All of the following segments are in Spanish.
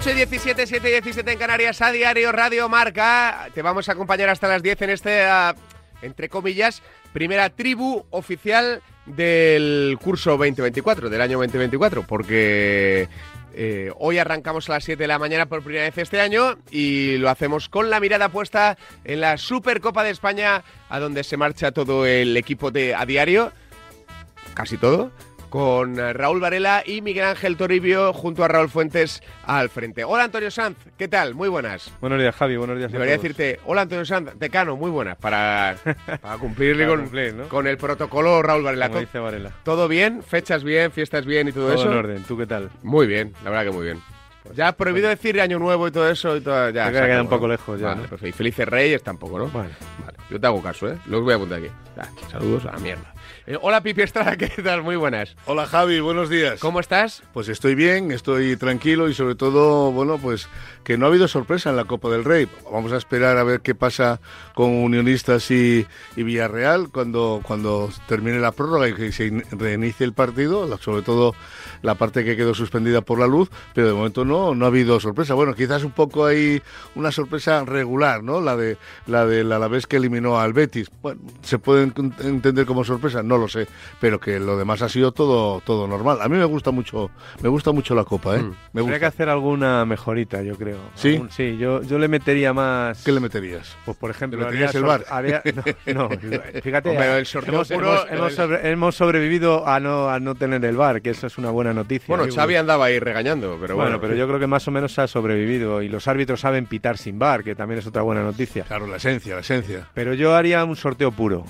8 y 17, 7 y 17 en Canarias, a diario Radio Marca. Te vamos a acompañar hasta las 10 en este, ah, entre comillas, primera tribu oficial del curso 2024, del año 2024, porque eh, hoy arrancamos a las 7 de la mañana por primera vez este año y lo hacemos con la mirada puesta en la Supercopa de España, a donde se marcha todo el equipo de a diario, casi todo con eh, Raúl Varela y Miguel Ángel Toribio junto a Raúl Fuentes al frente. Hola Antonio Sanz, ¿qué tal? Muy buenas. Buenos días Javi, buenos días. a Debería todos. decirte, hola Antonio Sanz, decano, muy buenas, para, para cumplirle Para con, cumplir, ¿no? con el protocolo Raúl Varela. Como dice Varela. ¿Todo bien? ¿Fechas bien? ¿Fiestas bien y todo, Todo eso? en orden, ¿tú qué tal? Muy bien, la verdad que muy bien. Ya prohibido decir año nuevo y todo eso y todo, ya. Se queda un poco lejos ya, Vale. Y felices reyes tampoco, ¿no? Bueno. Vale, yo te hago caso, ¿eh? Los voy a apuntar aquí. Ya, saludos a la mierda. Eh, hola Pipi Estrada, ¿qué tal? Muy buenas. Hola Javi, buenos días. ¿Cómo estás? Pues estoy bien, estoy tranquilo y sobre todo, bueno, pues que no ha habido sorpresa en la Copa del Rey. Vamos a esperar a ver qué pasa con Unionistas y, y Villarreal cuando, cuando termine la prórroga y que se in- reinicie el partido, sobre todo la parte que quedó suspendida por la luz, pero de momento no, no ha habido sorpresa. Bueno, quizás un poco ahí una sorpresa regular, ¿no? La de la del Alavés que eliminó al Betis. Bueno, se puede en- entender como sorpresa, no lo sé, pero que lo demás ha sido todo todo normal. A mí me gusta mucho, me gusta mucho la copa, ¿eh? Mm. Me que hacer alguna mejorita, yo creo. ¿Sí? Algún- sí, yo, yo le metería más... ¿Qué le meterías? Pues por ejemplo, ¿Le meterías el haría- no, no, fíjate, Hombre, el sorteo hemos, puro- hemos- hemos sobre- hemos sobrevivido a no, a no tener el bar, que eso es una buena noticia. Bueno, Sí, Xavi andaba ahí regañando, pero bueno. bueno, pero yo creo que más o menos ha sobrevivido y los árbitros saben pitar sin bar, que también es otra buena noticia. Claro, la esencia, la esencia. Pero yo haría un sorteo puro.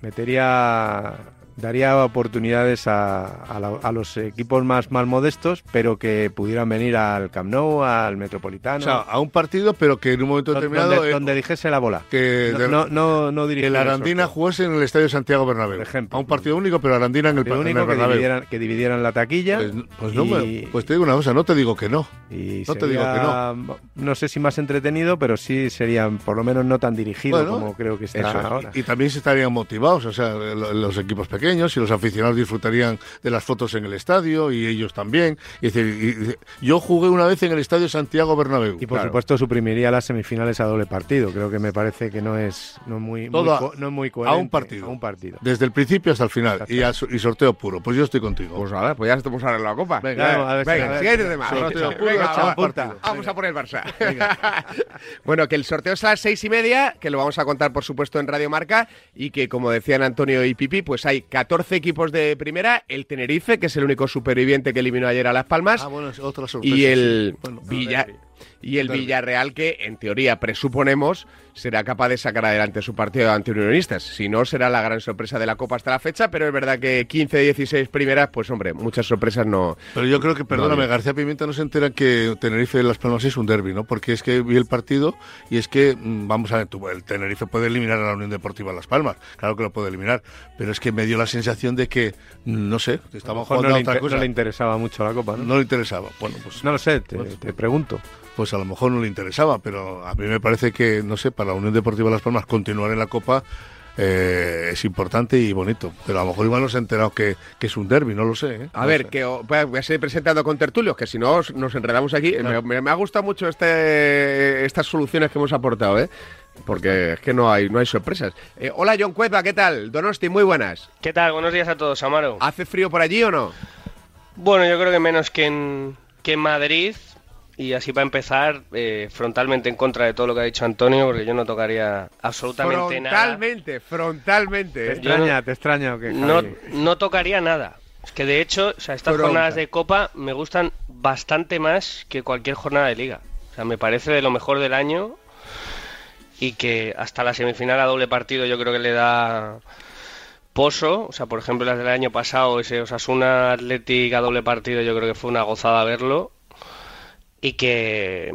Metería. Daría oportunidades a, a la- a los equipos más, más modestos, pero que pudieran venir al Camp Nou, al Metropolitano. O sea, a un partido, pero que en un momento do- determinado donde, eh, donde dijese la bola. que, No, de- no, no, no que la Arandina sorteo. jugase en el Estadio Santiago Bernabéu. Por ejemplo. A un partido único, pero Arandina en el, pa- en el único que Bernabéu. dividieran, que dividieran la taquilla. Pues, pues no, y- me- pues te digo una cosa, no te digo que no. y no te digo que sería, no sé si más entretenido, pero sí sería por lo menos no tan dirigido Bueno, como creo que está eso es. ahora. Y, y también se estarían motivados, o sea, lo- los equipos pequeños y los aficionados disfrutarían de las fotos en el estadio y ellos también. Y decir, y- y- yo jugué una vez en el Estadio Santiago Bernabéu. Y por Claro. supuesto suprimiría las semifinales a doble partido. Creo que me parece que no es no muy, muy Todo a- no es muy a un partido. A un partido. Desde el principio hasta el final y, a y sorteo puro. Pues yo estoy contigo. Pues nada, pues ya estamos ahora en la copa. Venga, Claro, a ver si- Venga, a ver- siguiente tema. sorteo Venga, puro, partido. Vamos a por el Barça. bueno, que el sorteo es a las seis y media, que lo vamos a contar, por supuesto, en Radio Marca, y que, como decían Antonio y Pipi, pues hay 14 equipos de primera, el Tenerife, que es el único superviviente que eliminó ayer a Las Palmas, Ah, bueno, es otra sorpresa. y el sí. Bueno, Villa-. Y el. Villarreal, que en teoría presuponemos será capaz de sacar adelante su partido ante Unionistas. Si no, será la gran sorpresa de la Copa hasta la fecha, pero es verdad que 15, 16 primeras, pues hombre, muchas sorpresas no. Pero yo creo que, perdóname. García Pimienta no se entera que Tenerife Las Palmas es un derby, ¿no? Porque es que vi el partido y es que, mm, vamos a ver, tú, el Tenerife puede eliminar a la Unión Deportiva Las Palmas, claro que lo puede eliminar, pero es que me dio la sensación de que, no sé, A lo estamos mejor jugando no a le, otra cosa. no le interesaba mucho la Copa, ¿no? No le interesaba. Bueno, pues, No lo sé, te, Pues- te pregunto. Pues a lo mejor no le interesaba, pero a mí me parece que, no sé, para la Unión Deportiva Las Palmas continuar en la Copa eh, es importante y bonito. Pero a lo mejor igual no se ha enterado que, que es un derby, no lo sé. ¿eh? A No ver, sé. que voy a- seguir presentando con tertulios, que si no os- nos enredamos aquí. Me, me- me ha gustado mucho este, estas soluciones que hemos aportado, ¿eh? Porque es que no hay, no hay sorpresas. Eh, hola, John Cueva, ¿qué tal? Donosti, muy buenas. ¿Qué tal? Buenos días a todos, Amaro. ¿Hace frío por allí o no? Bueno, yo creo que menos que en, que en Madrid. Y así para empezar, eh, frontalmente en contra de todo lo que ha dicho Antonio, porque yo no tocaría absolutamente nada. Frontalmente, frontalmente. Te ¿eh? Extraña, no- te extraña o qué, No, no tocaría nada. Es que de hecho, o sea, estas Pronta. jornadas de Copa me gustan bastante más que cualquier jornada de Liga. O sea, me parece de lo mejor del año y que hasta la semifinal a doble partido yo creo que le da pozo. O sea, por ejemplo, las del año pasado, ese Osasuna Athletic a doble partido, yo creo que fue una gozada verlo. Y que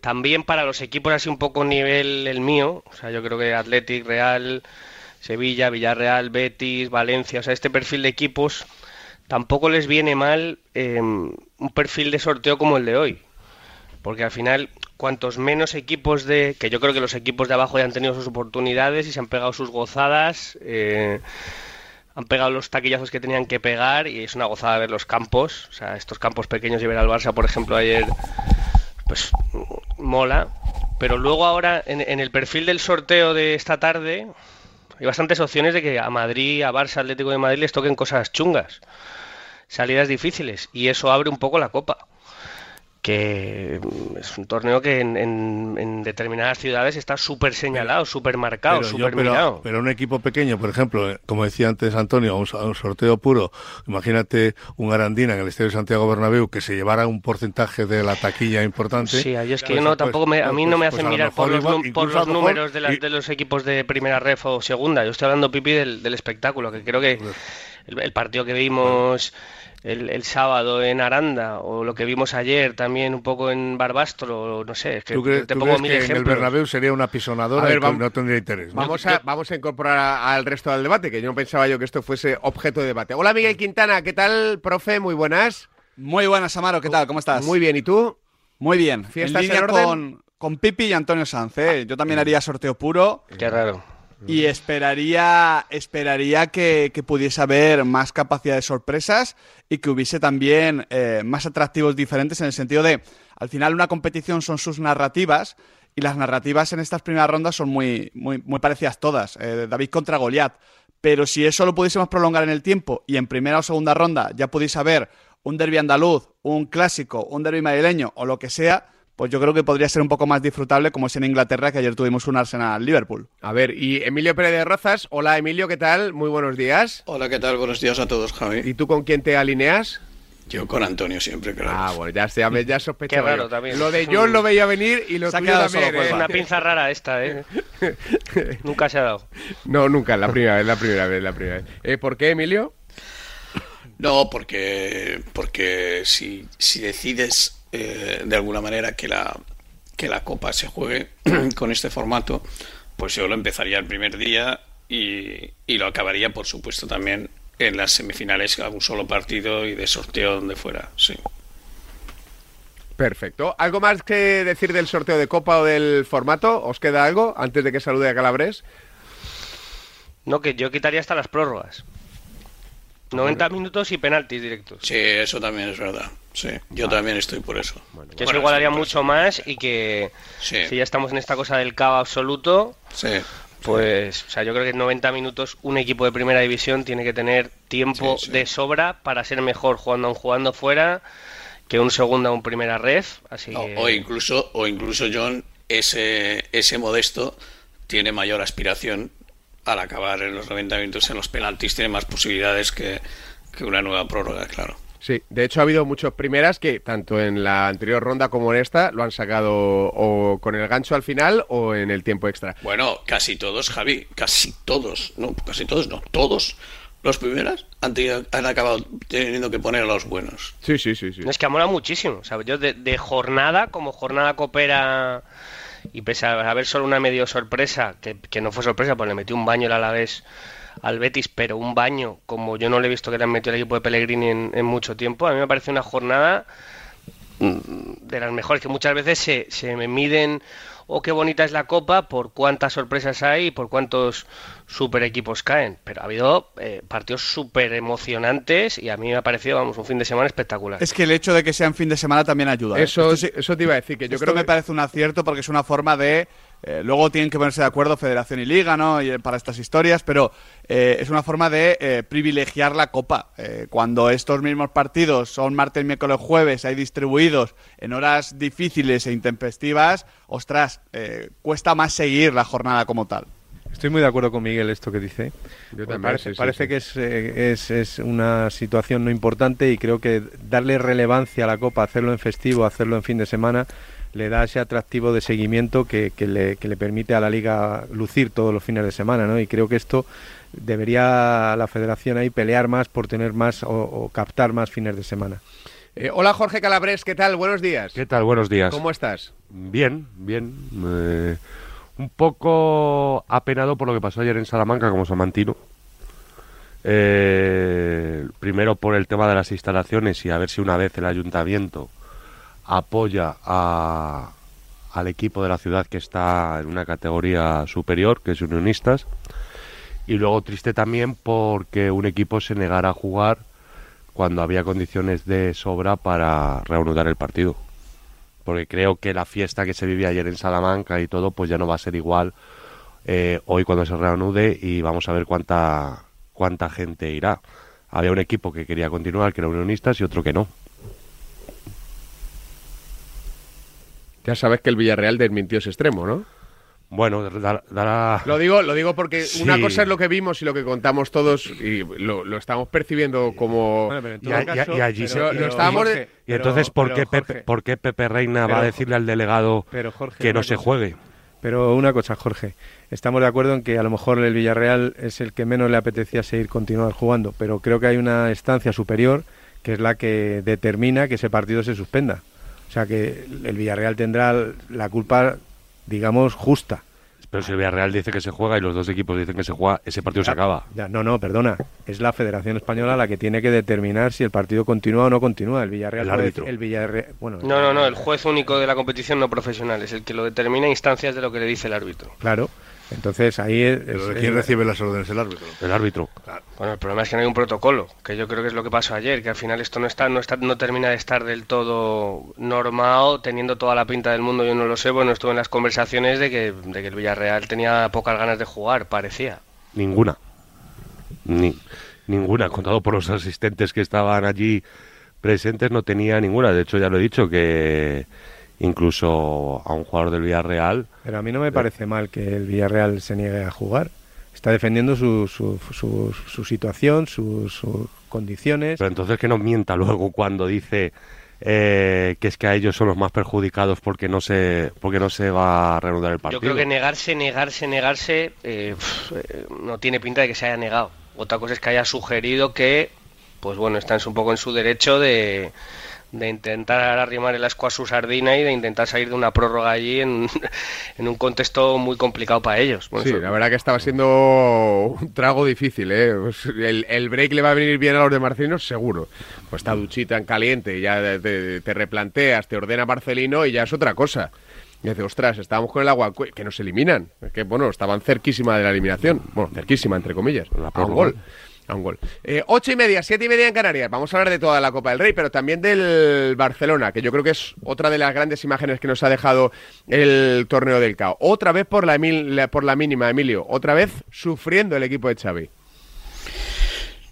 también para los equipos así un poco nivel el mío, o sea, yo creo que Athletic, Real, Sevilla, Villarreal, Betis, Valencia, o sea, este perfil de equipos tampoco les viene mal eh, un perfil de sorteo como el de hoy. Porque al final, cuantos menos equipos de. que yo creo que los equipos de abajo ya han tenido sus oportunidades y se han pegado sus gozadas. eh, han pegado los taquillazos que tenían que pegar y es una gozada ver los campos. O sea, estos campos pequeños y ver al Barça, por ejemplo, ayer. Pues mola. Pero luego ahora, en, en el perfil del sorteo de esta tarde, hay bastantes opciones de que a Madrid, a Barça, Atlético de Madrid les toquen cosas chungas, salidas difíciles, y eso abre un poco la copa. Que mm, es un torneo que en, en- en determinadas ciudades está súper señalado, súper marcado, yo- súper mirado. pero un equipo pequeño, por ejemplo, eh, como decía antes Antonio, un, un sorteo puro, imagínate un Arandina en el Estadio de Santiago Bernabéu que se llevara un porcentaje de la taquilla importante. Sí, ahí es que Pues, yo no, pues, tampoco me, a mí pues, no me pues hacen a lo mirar por los, igual, por a números de, la- y- de los equipos de primera ref o segunda. Yo estoy hablando, Pipi, del, del espectáculo, que creo que el, el partido que vimos el, el sábado en Aranda o lo que vimos ayer también un poco en Barbastro, no sé, es que ¿Tú, crees, te tú pongo crees mil que en el. Bernabéu sería una pisonadora A ver, y que vamos- no tendría interés? ¿no? Vamos a, vamos a incorporar al resto del debate, que yo no pensaba yo que esto fuese objeto de debate. Hola Miguel Quintana, ¿qué tal, profe? Muy buenas. Muy buenas, Amaro, ¿qué tal? ¿Cómo estás? Muy bien, ¿y tú? Muy bien. ¿Fiestas en línea en orden? con, con Pipi y Antonio Sanz, ¿eh? Yo también haría sorteo puro Qué raro. Y esperaría, esperaría que, que pudiese haber más capacidad de sorpresas y que hubiese también eh, más atractivos diferentes en el sentido de, al final una competición son sus narrativas y las narrativas en estas primeras rondas son muy, muy, muy parecidas todas. Eh, David contra Goliat. Pero si eso lo pudiésemos prolongar en el tiempo y en primera o segunda ronda ya pudiese haber un derby andaluz, un clásico, un derby madrileño o lo que sea, pues yo creo que podría ser un poco más disfrutable como es en Inglaterra, que ayer tuvimos un Arsenal-Liverpool. A ver, y Emilio Pérez de Rozas. Hola Emilio, ¿qué tal? Muy buenos días. Hola, ¿qué tal? Buenos días a todos, Javi. ¿Y tú con quién te alineas? Yo con Antonio siempre, claro. Ah, bueno, ya, ya, me- ya sospechaba Qué raro yo. también. Lo de John lo veía venir y lo Se ha tuyo quedado también, solo, pues, ¿eh? Una pinza rara esta, ¿eh? Nunca se ha dado. No, nunca, la primera vez, la primera vez, la primera vez. Eh, ¿Por qué, Emilio? No, porque, porque si, si decides eh, de alguna manera que la, que la Copa se juegue con este formato, pues yo lo empezaría el primer día y, y lo acabaría, por supuesto, también en las semifinales a un solo partido y de sorteo donde fuera, sí. Perfecto. ¿Algo más que decir del sorteo de Copa o del formato? ¿Os queda algo antes de que salude a Calabres? No, que yo quitaría hasta las prórrogas. 90 minutos y penaltis directos. Sí, eso también es verdad. Sí, yo también estoy por eso. Que eso Bueno, igualaría por mucho más y que Sí. si ya estamos en esta cosa del caos absoluto, Sí. pues, o sea, yo creo que en 90 minutos un equipo de primera división tiene que tener tiempo Sí, sí. de sobra para ser mejor jugando a un jugando fuera que un segundo a un primera ref. Así que... o incluso, o incluso John, ese, ese modesto tiene mayor aspiración al acabar en los 90 minutos en los penaltis, tiene más posibilidades que, que una nueva prórroga, claro. Sí, de hecho ha habido muchos primeras que tanto en la anterior ronda como en esta lo han sacado o con el gancho al final o en el tiempo extra. Bueno, casi todos, Javi, casi todos, no, casi todos, no, todos los primeras han, tenido- han acabado teniendo que poner a los buenos. Sí, sí, sí, sí. Es que mola muchísimo. O sea, yo de, de jornada, como jornada coopera y pese a haber solo una medio sorpresa, que, que no fue sorpresa, pues le metió un baño el Alavés al Betis, pero un baño como yo no le he visto que le han metido al equipo de Pellegrini en, en mucho tiempo, a mí me parece una jornada mm, de las mejores, que muchas veces se, se me miden, oh, qué bonita es la copa, por cuántas sorpresas hay por cuántos super equipos caen. Pero ha habido eh, partidos súper emocionantes y a mí me ha parecido, vamos, un fin de semana espectacular. Es que el hecho de que sea en fin de semana también ayuda. ¿eh? Eso, eso te iba a decir, que yo Esto creo me que... parece un acierto porque es una forma de... eh, luego tienen que ponerse de acuerdo Federación y Liga, ¿no? Y, eh, para estas historias, pero eh, es una forma de eh, privilegiar la Copa. Eh, cuando estos mismos partidos son martes, miércoles, jueves, hay distribuidos en horas difíciles e intempestivas, ostras, eh, cuesta más seguir la jornada como tal. Estoy muy de acuerdo con Miguel esto que dice. Yo Porque también, parece sí, sí, parece sí. que es, eh, es, es una situación no importante y creo que darle relevancia a la Copa, hacerlo en festivo, hacerlo en fin de semana, le da ese atractivo de seguimiento que, que le, que le permite a la Liga lucir todos los fines de semana. ¿no? Y creo que esto debería la Federación ahí pelear más por tener más o, o captar más fines de semana. Eh, hola Jorge Calabres, ¿qué tal? Buenos días. ¿Qué tal? Buenos días. ¿Cómo estás? Bien, bien. Eh, un poco apenado por lo que pasó ayer en Salamanca como samantino. Eh, primero por el tema de las instalaciones y a ver si una vez el ayuntamiento apoya al equipo de la ciudad que está en una categoría superior, que es Unionistas. Y luego triste también porque un equipo se negara a jugar cuando había condiciones de sobra para reanudar el partido. Porque creo que la fiesta que se vivía ayer en Salamanca y todo, pues ya no va a ser igual eh, hoy cuando se reanude y vamos a ver cuánta, cuánta gente irá. Había un equipo que quería continuar, que era Unionistas, y otro que no. Ya sabes que el Villarreal desmintió ese extremo, ¿no? Bueno, dar- dará... Lo digo, lo digo porque una cosa es lo que vimos y lo que contamos todos y lo, lo estamos percibiendo como... Bueno, pero en Y todo a- y a- caso- y allí pero- se- lo pero, estábamos de- Jorge, Y entonces, ¿por, pero, qué Pepe, ¿por qué Pepe Reina va a decirle al delegado pero, Jorge, que no se cosa. juegue? Pero una cosa, Jorge, estamos de acuerdo en que a lo mejor el Villarreal es el que menos le apetecía seguir continuar jugando, pero creo que hay una instancia superior que es la que determina que ese partido se suspenda. O sea que el Villarreal tendrá la culpa, digamos, justa. Pero si el Villarreal dice que se juega y los dos equipos dicen que se juega, ese partido se acaba. Ya, no, no, perdona. Es la Federación Española la que tiene que determinar si el partido continúa o no continúa. El Villarreal. El árbitro. El Villarreal. Bueno, No, no, no, el juez único de la competición no profesional es el que lo determina a instancias de lo que le dice el árbitro. Claro. Entonces ahí es. Pero es- ¿de quién es- recibe las órdenes? El árbitro. El árbitro. Bueno, el problema es que no hay un protocolo, que yo creo que es lo que pasó ayer, que al final esto no está, no está, no termina de estar del todo normado, teniendo toda la pinta del mundo, yo no lo sé, bueno, estuve en las conversaciones de que, de que el Villarreal tenía pocas ganas de jugar, parecía. Ninguna. Ni, ninguna. Contado por los asistentes que estaban allí presentes, no tenía ninguna. De hecho, ya lo he dicho, que incluso a un jugador del Villarreal Pero a mí no me parece mal que el Villarreal se niegue a jugar. Está defendiendo su, su, su, su situación, sus condiciones. Pero entonces que nos mienta luego cuando dice eh, que es que a ellos son los más perjudicados porque no se porque no se va a reanudar el Yo partido. creo que negarse, negarse, negarse, eh, eh, no tiene pinta de que se haya negado. Otra cosa es que haya sugerido que, pues bueno, está en su- un poco en su derecho de, de intentar arrimar el asco a su sardina y de intentar salir de una prórroga allí en, en un contexto muy complicado para ellos. Bueno, Sí, eso- la verdad que estaba siendo un trago difícil, ¿eh? Pues el, el break le va a venir bien a los de Marcelino, seguro. Pues está duchita en caliente, ya te, te replanteas, te ordena Marcelino y ya es otra cosa. Y dice, ostras, estábamos con el agua que nos eliminan. Es que, bueno, estaban cerquísima de la eliminación. Bueno, cerquísima, entre comillas. La A un gol. A un gol. Eh, ocho y media, siete y media en Canarias. Vamos a hablar de toda la Copa del Rey, pero también del Barcelona, que yo creo que es otra de las grandes imágenes que nos ha dejado el torneo del CAO. Otra vez por la, la- por la mínima, Emilio. Otra vez sufriendo el equipo de Xavi.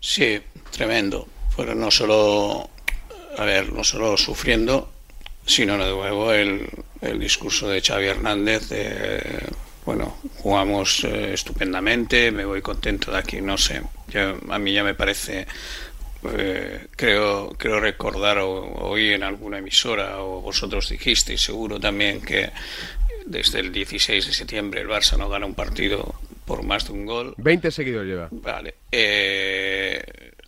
Sí, tremendo. Fueron no solo, a ver, no solo sufriendo, sino de nuevo el, el discurso de Xavi Hernández de, bueno, jugamos eh, estupendamente, me voy contento de aquí, no sé. Ya- a mí ya me parece, eh, creo, creo recordar oí en alguna emisora o vosotros dijisteis seguro también que desde el 16 de septiembre el Barça no gana un partido por más de un gol. 20 seguidos lleva. Vale. Eh,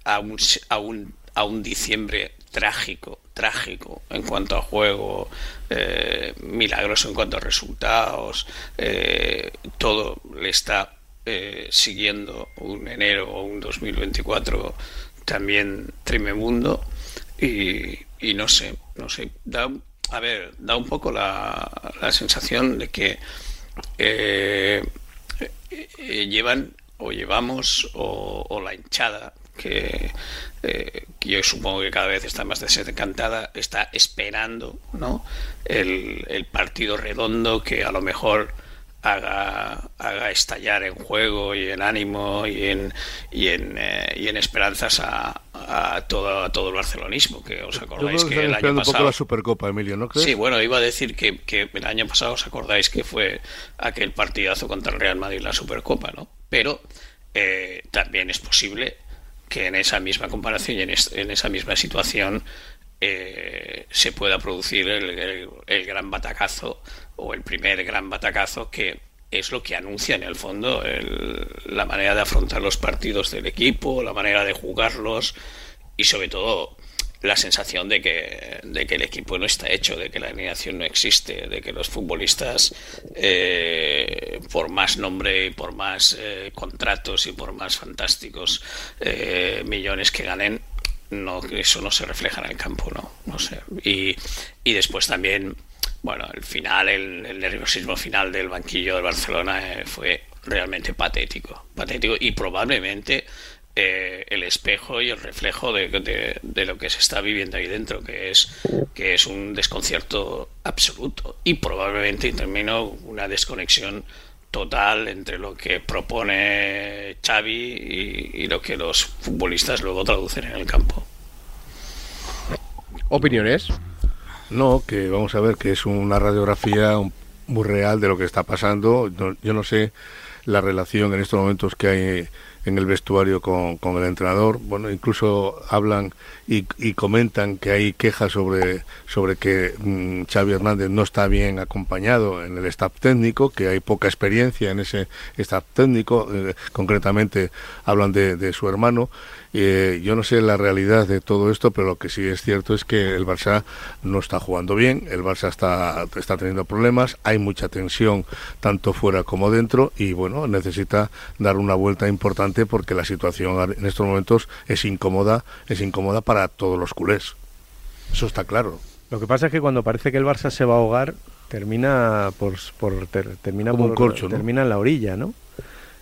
a, un, a, un, a un diciembre trágico, trágico en cuanto a juego, eh, milagroso en cuanto a resultados, eh, todo le está eh, siguiendo un enero o un 2024 también tremebundo y, y no sé, no sé, da, a ver, da un poco la, la sensación de que llevan o llevamos o la hinchada que, eh, que yo supongo que cada vez está más desencantada está esperando no el, el partido redondo que a lo mejor haga, haga estallar en juego y en ánimo y en, y en, eh, y en esperanzas a, a, todo, a todo el barcelonismo, que os acordáis que, el año esperando un poco pasado... la Supercopa, Emilio, ¿no crees? Sí, bueno, iba a decir que, que el año pasado os acordáis que fue aquel partidazo contra el Real Madrid la Supercopa, ¿no? Pero eh, también es posible que en esa misma comparación y en, es- en esa misma situación eh, se pueda producir el, el- gran batacazo o el primer gran batacazo que es lo que anuncia en el fondo el- la manera de afrontar los partidos del equipo, la manera de jugarlos y sobre todo la sensación de que, de que el equipo no está hecho, de que la alineación no existe, de que los futbolistas, eh, por más nombre y por más eh, contratos y por más fantásticos eh, millones que ganen, no, eso no se refleja en el campo, no, no sé. Y, y después también, bueno, el final, el, el nerviosismo final del banquillo del Barcelona fue realmente patético, patético y probablemente eh, el espejo y el reflejo de, de- de lo que se está viviendo ahí dentro, que es, que es un desconcierto absoluto y probablemente, y termino, una desconexión total entre lo que propone Xavi y, y lo que los futbolistas luego traducen en el campo. ¿Opiniones? No, que vamos a ver que es una radiografía muy real de lo que está pasando. No- yo no sé la relación en estos momentos que hay en el vestuario con, con el entrenador. Bueno, incluso hablan y, comentan que hay quejas sobre, sobre que mm, Xavi Hernández no está bien acompañado en el staff técnico, que hay poca experiencia en ese staff técnico. eh, concretamente hablan de, de su hermano. Eh, yo no sé la realidad de todo esto, pero lo que sí es cierto es que el Barça no está jugando bien, el Barça está, está teniendo problemas, hay mucha tensión tanto fuera como dentro y bueno, necesita dar una vuelta importante porque la situación en estos momentos es incómoda, es incómoda para todos los culés. Eso está claro. Lo que pasa es que cuando parece que el Barça se va a ahogar, termina por, por ter- termina Como un por- corcho, ¿no? termina en la orilla, ¿no?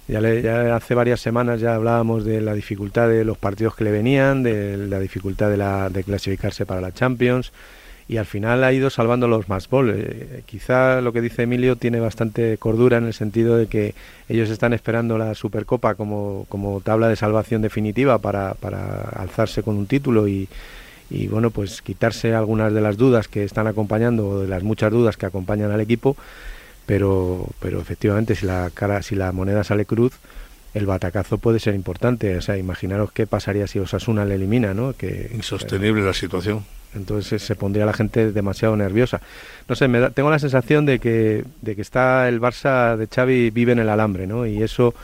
Ya, le- ya hace varias semanas ya hablábamos de la dificultad de los partidos que le venían, de la dificultad de, la, de clasificarse para la Champions y al final ha ido salvando los más goles. Eh, quizá lo que dice Emilio tiene bastante cordura en el sentido de que ellos están esperando la Supercopa como, como tabla de salvación definitiva para, para alzarse con un título y, y bueno, pues quitarse algunas de las dudas que están acompañando o de las muchas dudas que acompañan al equipo, pero, pero efectivamente si la cara, si la moneda sale cruz, el batacazo puede ser importante. O sea, imaginaros qué pasaría si Osasuna le elimina, ¿no? Que Insostenible la situación. entonces se pondría la gente demasiado nerviosa. No sé, me da- tengo la sensación de que, de que está el Barça de Xavi vive en el alambre, ¿no? Y eso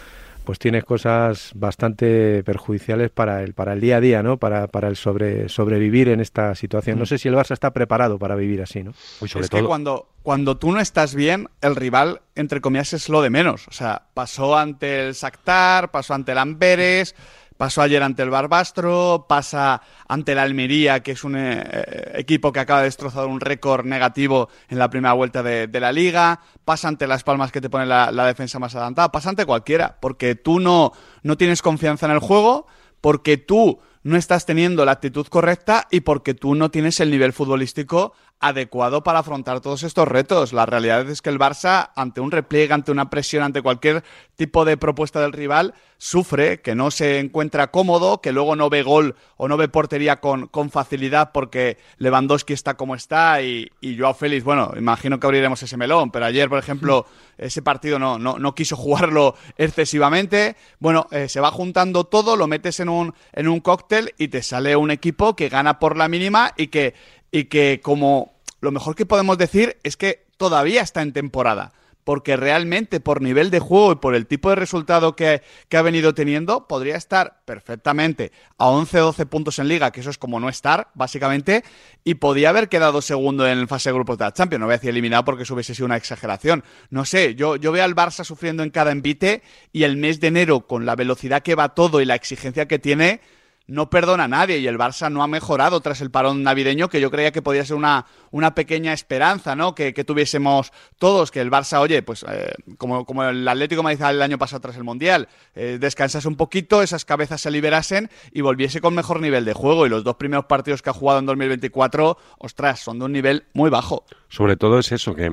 pues tiene cosas bastante perjudiciales para el para el día a día, ¿no? Para, para el sobre sobrevivir en esta situación. No sé si el Barça está preparado para vivir así, ¿no? Uy, sobre es que cuando, cuando tú no estás bien, el rival, entre comillas, es lo de menos. O sea, pasó ante el Shakhtar, pasó ante el Amberes, pasó ayer ante el Barbastro, pasa ante el Almería, que es un eh, eh, equipo que acaba de destrozar un récord negativo en la primera vuelta de, de la liga, pasa ante Las Palmas que te pone la, la defensa más adelantada, pasa ante cualquiera, porque tú no, no tienes confianza en el juego, porque tú no estás teniendo la actitud correcta y porque tú no tienes el nivel futbolístico adecuado para afrontar todos estos retos. La realidad es que el Barça, ante un repliegue, ante una presión, ante cualquier tipo de propuesta del rival, sufre, que no se encuentra cómodo, que luego no ve gol o no ve portería con, con facilidad porque Lewandowski está como está y, y Joao Félix, bueno, imagino que abriremos ese melón, pero ayer, por ejemplo, ese partido no, no, no quiso jugarlo excesivamente. Bueno, eh, se va juntando todo, lo metes en un, en un cóctel y te sale un equipo que gana por la mínima y que, y que como lo mejor que podemos decir es que todavía está en temporada. Porque realmente por nivel de juego y por el tipo de resultado que, que ha venido teniendo, podría estar perfectamente a 11-12 puntos en liga, que eso es como no estar, básicamente, y podía haber quedado segundo en fase de grupos de la Champions. No voy a eliminado porque eso hubiese sido una exageración. No sé, yo, yo veo al Barça sufriendo en cada envite y el mes de enero, con la velocidad que va todo y la exigencia que tiene, no perdona a nadie y el Barça no ha mejorado tras el parón navideño, que yo creía que podía ser una, una pequeña esperanza, ¿no? Que, que tuviésemos todos, que el Barça, oye, pues eh, como, como el Atlético Madrid el año pasado tras el Mundial, eh, descansase un poquito, esas cabezas se liberasen y volviese con mejor nivel de juego. Y los dos primeros partidos que ha jugado en 2024, ostras, son de un nivel muy bajo. sobre todo es eso, que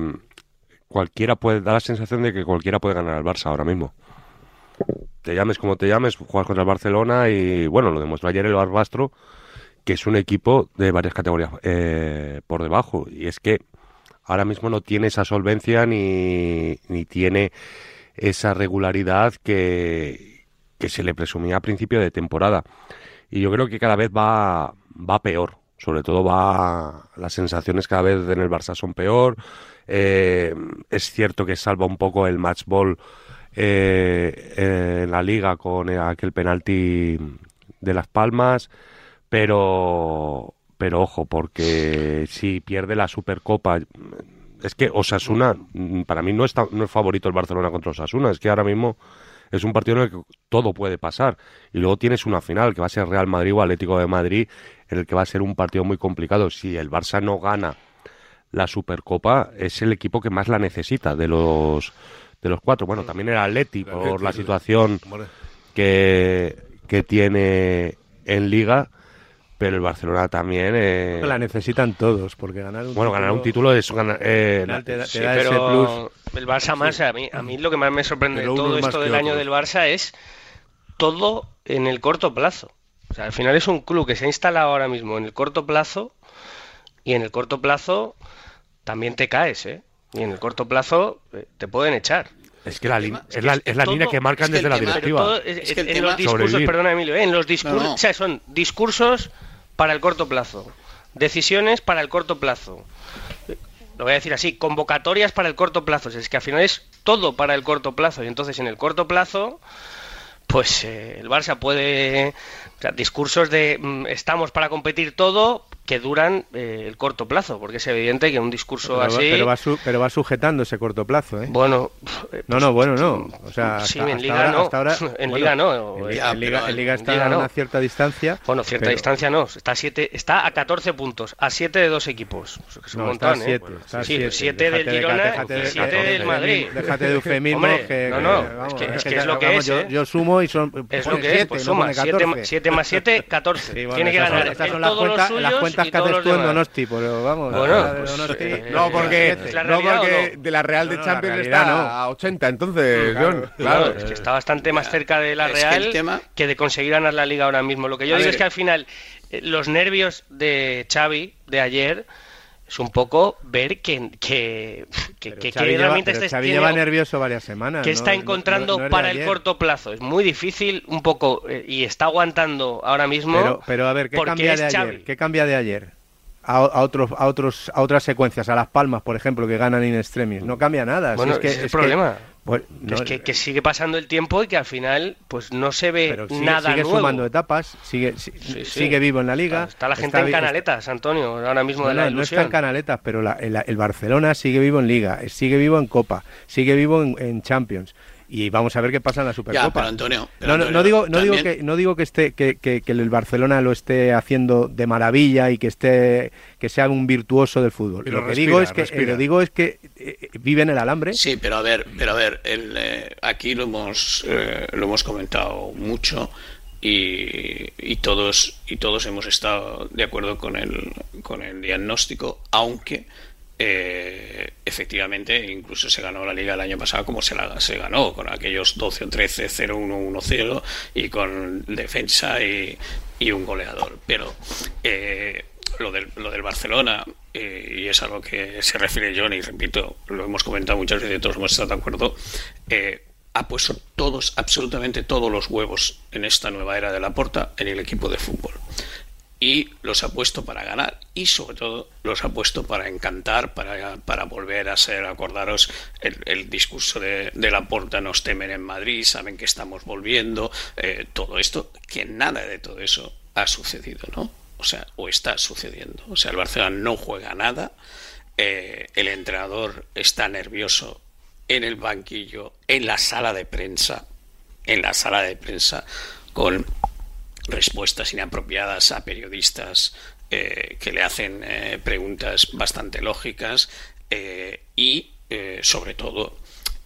cualquiera puede, da la sensación de que cualquiera puede ganar al Barça ahora mismo. Te llames como te llames, juegas contra el Barcelona y bueno, lo demostró ayer el Barbastro, que es un equipo de varias categorías eh, por debajo. Y es que ahora mismo no tiene esa solvencia ni, ni tiene esa regularidad que, que se le presumía a principio de temporada. Y yo creo que cada vez va, va peor. Sobre todo va las sensaciones cada vez en el Barça son peor. Eh, es cierto que salva un poco el match ball eh, en la liga con aquel penalti de las Palmas, pero pero ojo porque si pierde la Supercopa es que Osasuna para mí no está no es favorito el Barcelona contra Osasuna, es que ahora mismo es un partido en el que todo puede pasar. Y luego tienes una final que va a ser Real Madrid o Atlético de Madrid, en el que va a ser un partido muy complicado. Si el Barça no gana la Supercopa, es el equipo que más la necesita de los de los cuatro. Bueno, también el Atleti por la situación que, que tiene en Liga pero el Barcelona también eh... la necesitan todos porque ganar un bueno título, ganar un título es ganar, eh, te da, te Sí, da ese pero plus el Barça más, a mí, a mí lo que más me sorprende de todo esto del año del Barça es todo en el corto plazo. O sea, al final es un club que se ha instalado ahora mismo en el corto plazo y en el corto plazo también te caes, ¿eh? Y en el corto plazo eh, te pueden echar. es que la, es la, es la todo- línea que marcan es que desde la directiva todo es- Es que el en tema- los discursos, perdona Emilio, en los discursos, No, no. o sea, son discursos para el corto plazo, decisiones para el corto plazo. Lo voy a decir así, convocatorias para el corto plazo. Es que al final es todo para el corto plazo. Y entonces en el corto plazo, pues eh, el Barça puede... o sea, discursos de mm, estamos para competir todo que duran eh, el corto plazo, porque es evidente que un discurso pero, va- así... pero va su- pero va sujetando ese corto plazo ¿eh? Bueno, eh, no no bueno no o sea sí, hasta- en hasta Liga ahora- no. hasta ahora- En bueno, Liga no. en, Ya, en Liga, en Liga está Liga a una cierta distancia Bueno, cierta pero- distancia no, está a, siete, está a 14 puntos, a 7 de dos equipos. Eso que es un no, montón, está a ¿eh? siete, está a sí, siete. 7 Déjate del de- Girona de- y 7 déjate del de- Madrid. Déjate de que, no, que- no, vamos, es que, es que que es lo que es, yo, ¿eh? yo sumo y son Es lo que es, siete, pues suma pone 7, 14. más 7, 14. Sí, bueno, Tiene que ganar en todos los suyos cuentas que haces tú en. Donosti, pero vamos. Bueno, pues, Donosti- eh, No, porque, ¿Es la no porque no? de la Real de No, Champions realidad está no. a 80, entonces, Claro. John, Claro, claro. es que está bastante más cerca de la Es que Real el tema- que de conseguir ganar la liga ahora mismo. Lo que yo A digo ver. es que al final eh, los nervios de Xavi de ayer es un poco ver que, que, que, que- Xavi lleva- pero este Xavi lleva nervioso varias semanas. que ¿no? está no- encontrando no para el ayer. corto plazo. Es muy difícil un poco eh, y está aguantando ahora mismo. Pero, pero a ver, ¿qué cambia de ayer? ¿Qué cambia de ayer? A, a otros, a otros, a otras secuencias, a las palmas, por ejemplo, que ganan in extremis. No cambia nada. si Bueno, es que, es el es que- problema. Bueno, no, es que, que sigue pasando el tiempo y que al final pues no se ve pero sigue, nada sigue nuevo. sumando etapas, sigue, si- Sí, sí. sigue vivo en la liga. Está la gente en vi- canaletas, Antonio, ahora mismo No, de la no, no está ilusión. en canaletas, pero la- el, el Barcelona sigue vivo en Liga, sigue vivo en Copa, sigue vivo en, en Champions. Y vamos a ver qué pasa en la Supercopa. pero Antonio, pero no, no, Antonio, no digo, no digo que no digo que esté que, que- que el Barcelona lo esté haciendo de maravilla y que esté que sea un virtuoso del fútbol. Pero lo que respira, digo es que respira. lo digo es que eh, vive en el alambre. Sí, pero a ver, pero a ver, el, eh, aquí lo hemos eh, lo hemos comentado mucho y, y todos y todos hemos estado de acuerdo con el con el diagnóstico, aunque eh, efectivamente incluso se ganó la liga el año pasado como se la se ganó con aquellos 12 o 13 0 1 1 0 y con defensa y, y un goleador. Pero eh, lo del, lo del Barcelona eh, y es a lo que se refiere John y repito lo hemos comentado muchas veces todos hemos estado de acuerdo ha puesto todos absolutamente todos los huevos en esta nueva era de la porta en el equipo de fútbol y los ha puesto para ganar y sobre todo los ha puesto para encantar, para, para volver a ser, acordaros el, discurso de, de la porta, nos temen en Madrid, saben que estamos volviendo, eh, todo esto, que nada de todo eso ha sucedido, ¿no? O sea, o está sucediendo. O sea, el Barcelona no juega nada, eh, el entrenador está nervioso en el banquillo, en la sala de prensa, en la sala de prensa, con respuestas inapropiadas a periodistas eh, que le hacen eh, preguntas bastante lógicas eh, y, sobre todo,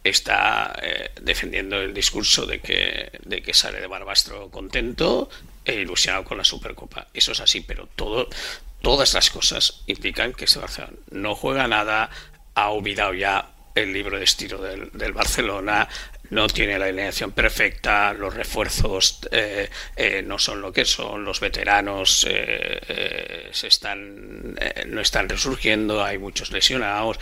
está defendiendo el discurso de que, de que sale de Barbastro contento e ilusionado con la Supercopa. Eso es así, pero todo, todas las cosas implican que este Barcelona no juega nada, ha olvidado ya el libro de estilo del, del Barcelona, no tiene la alineación perfecta, los refuerzos eh, eh, no son lo que son, los veteranos eh, se están, no están resurgiendo, hay muchos lesionados.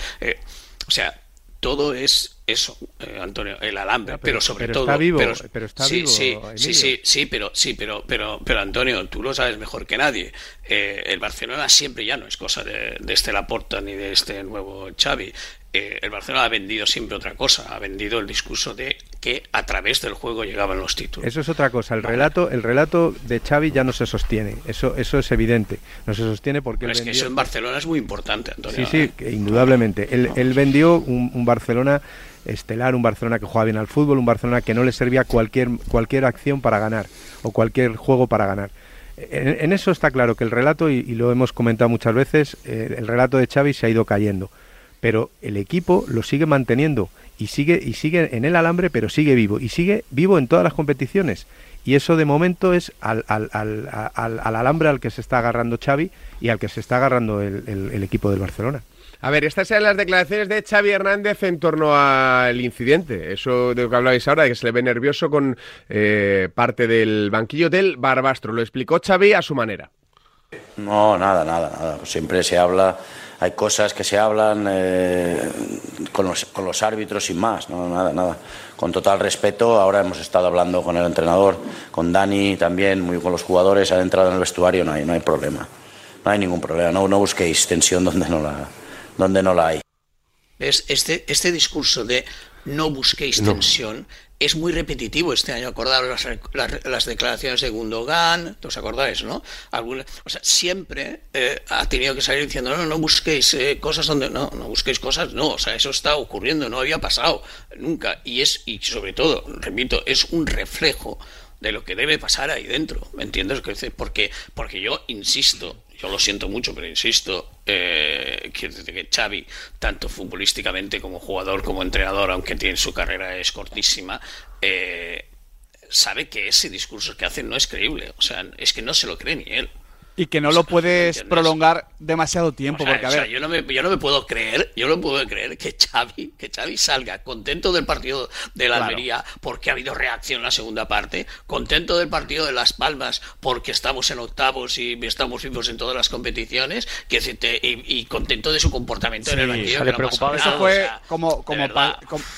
o sea, todo es eso, Antonio, el alambre, pero, sobre todo. Está vivo, pero, está sí, vivo. Sí, sí, sí, sí, pero sí, pero, pero, pero Antonio, tú lo sabes mejor que nadie. el Barcelona siempre ya no es cosa de, de este Laporta ni de este nuevo Xavi. Eh, el Barcelona ha vendido siempre otra cosa, ha vendido el discurso de que a través del juego llegaban los títulos. Eso es otra cosa, el relato, el relato de Xavi ya no se sostiene, eso, eso es evidente, no se sostiene porque... es que eso en Barcelona es muy importante, Antonio. Sí, sí, indudablemente. Él, vendió un, Barcelona estelar, un Barcelona que jugaba bien al fútbol, un Barcelona que no le servía cualquier, cualquier acción para ganar o cualquier juego para ganar. En, eso está claro que el relato, y, lo hemos comentado muchas veces, eh, el relato de Xavi se ha ido cayendo pero el equipo lo sigue manteniendo y sigue y sigue en el alambre, pero sigue vivo y sigue vivo en todas las competiciones. Y eso de momento es al, al, al, al alambre al que se está agarrando Xavi y al que se está agarrando el, equipo del Barcelona. A ver, estas eran las declaraciones de Xavi Hernández en torno al incidente. Eso de lo que hablabais ahora, de que se le ve nervioso con eh, parte del banquillo del Barbastro. Lo explicó Xavi a su manera. No, nada, nada, nada. Siempre se habla hay cosas que se hablan eh, con, los, con, los, árbitros sin más, no, nada, nada. Con total respeto, ahora hemos estado hablando con el entrenador, con Dani también, muy con los jugadores, han entrado en el vestuario, no hay, no hay problema. No hay ningún problema, no, busquéis tensión donde no la, donde no la hay. Es este, este discurso de no busquéis tensión es muy repetitivo este año. Acordaros las, declaraciones de Gundogan, ¿os acordáis, no? o sea, siempre eh, ha tenido que salir diciendo, no, no busquéis eh, cosas donde, no, no busquéis cosas, no, o sea, eso está ocurriendo, no había pasado nunca. Y es, y sobre todo, repito, es un reflejo de lo que debe pasar ahí dentro, ¿me entiendes? Porque, porque yo insisto, yo lo siento mucho, pero insisto, eh, que, que Xavi, tanto futbolísticamente como jugador, como entrenador, aunque tiene su carrera es cortísima, eh, sabe que ese discurso que hace no es creíble. O sea, es que no se lo cree ni él. Y que no lo puedes prolongar demasiado tiempo, porque a ver... yo, no me, yo no me puedo creer, yo no puedo creer que Xavi, que Xavi salga contento del partido de la Almería porque ha habido reacción en la segunda parte, contento del partido de Las Palmas porque estamos en octavos y estamos vivos en todas las competiciones, que, y, y, contento de su comportamiento en el banquillo. Eso fue como, como,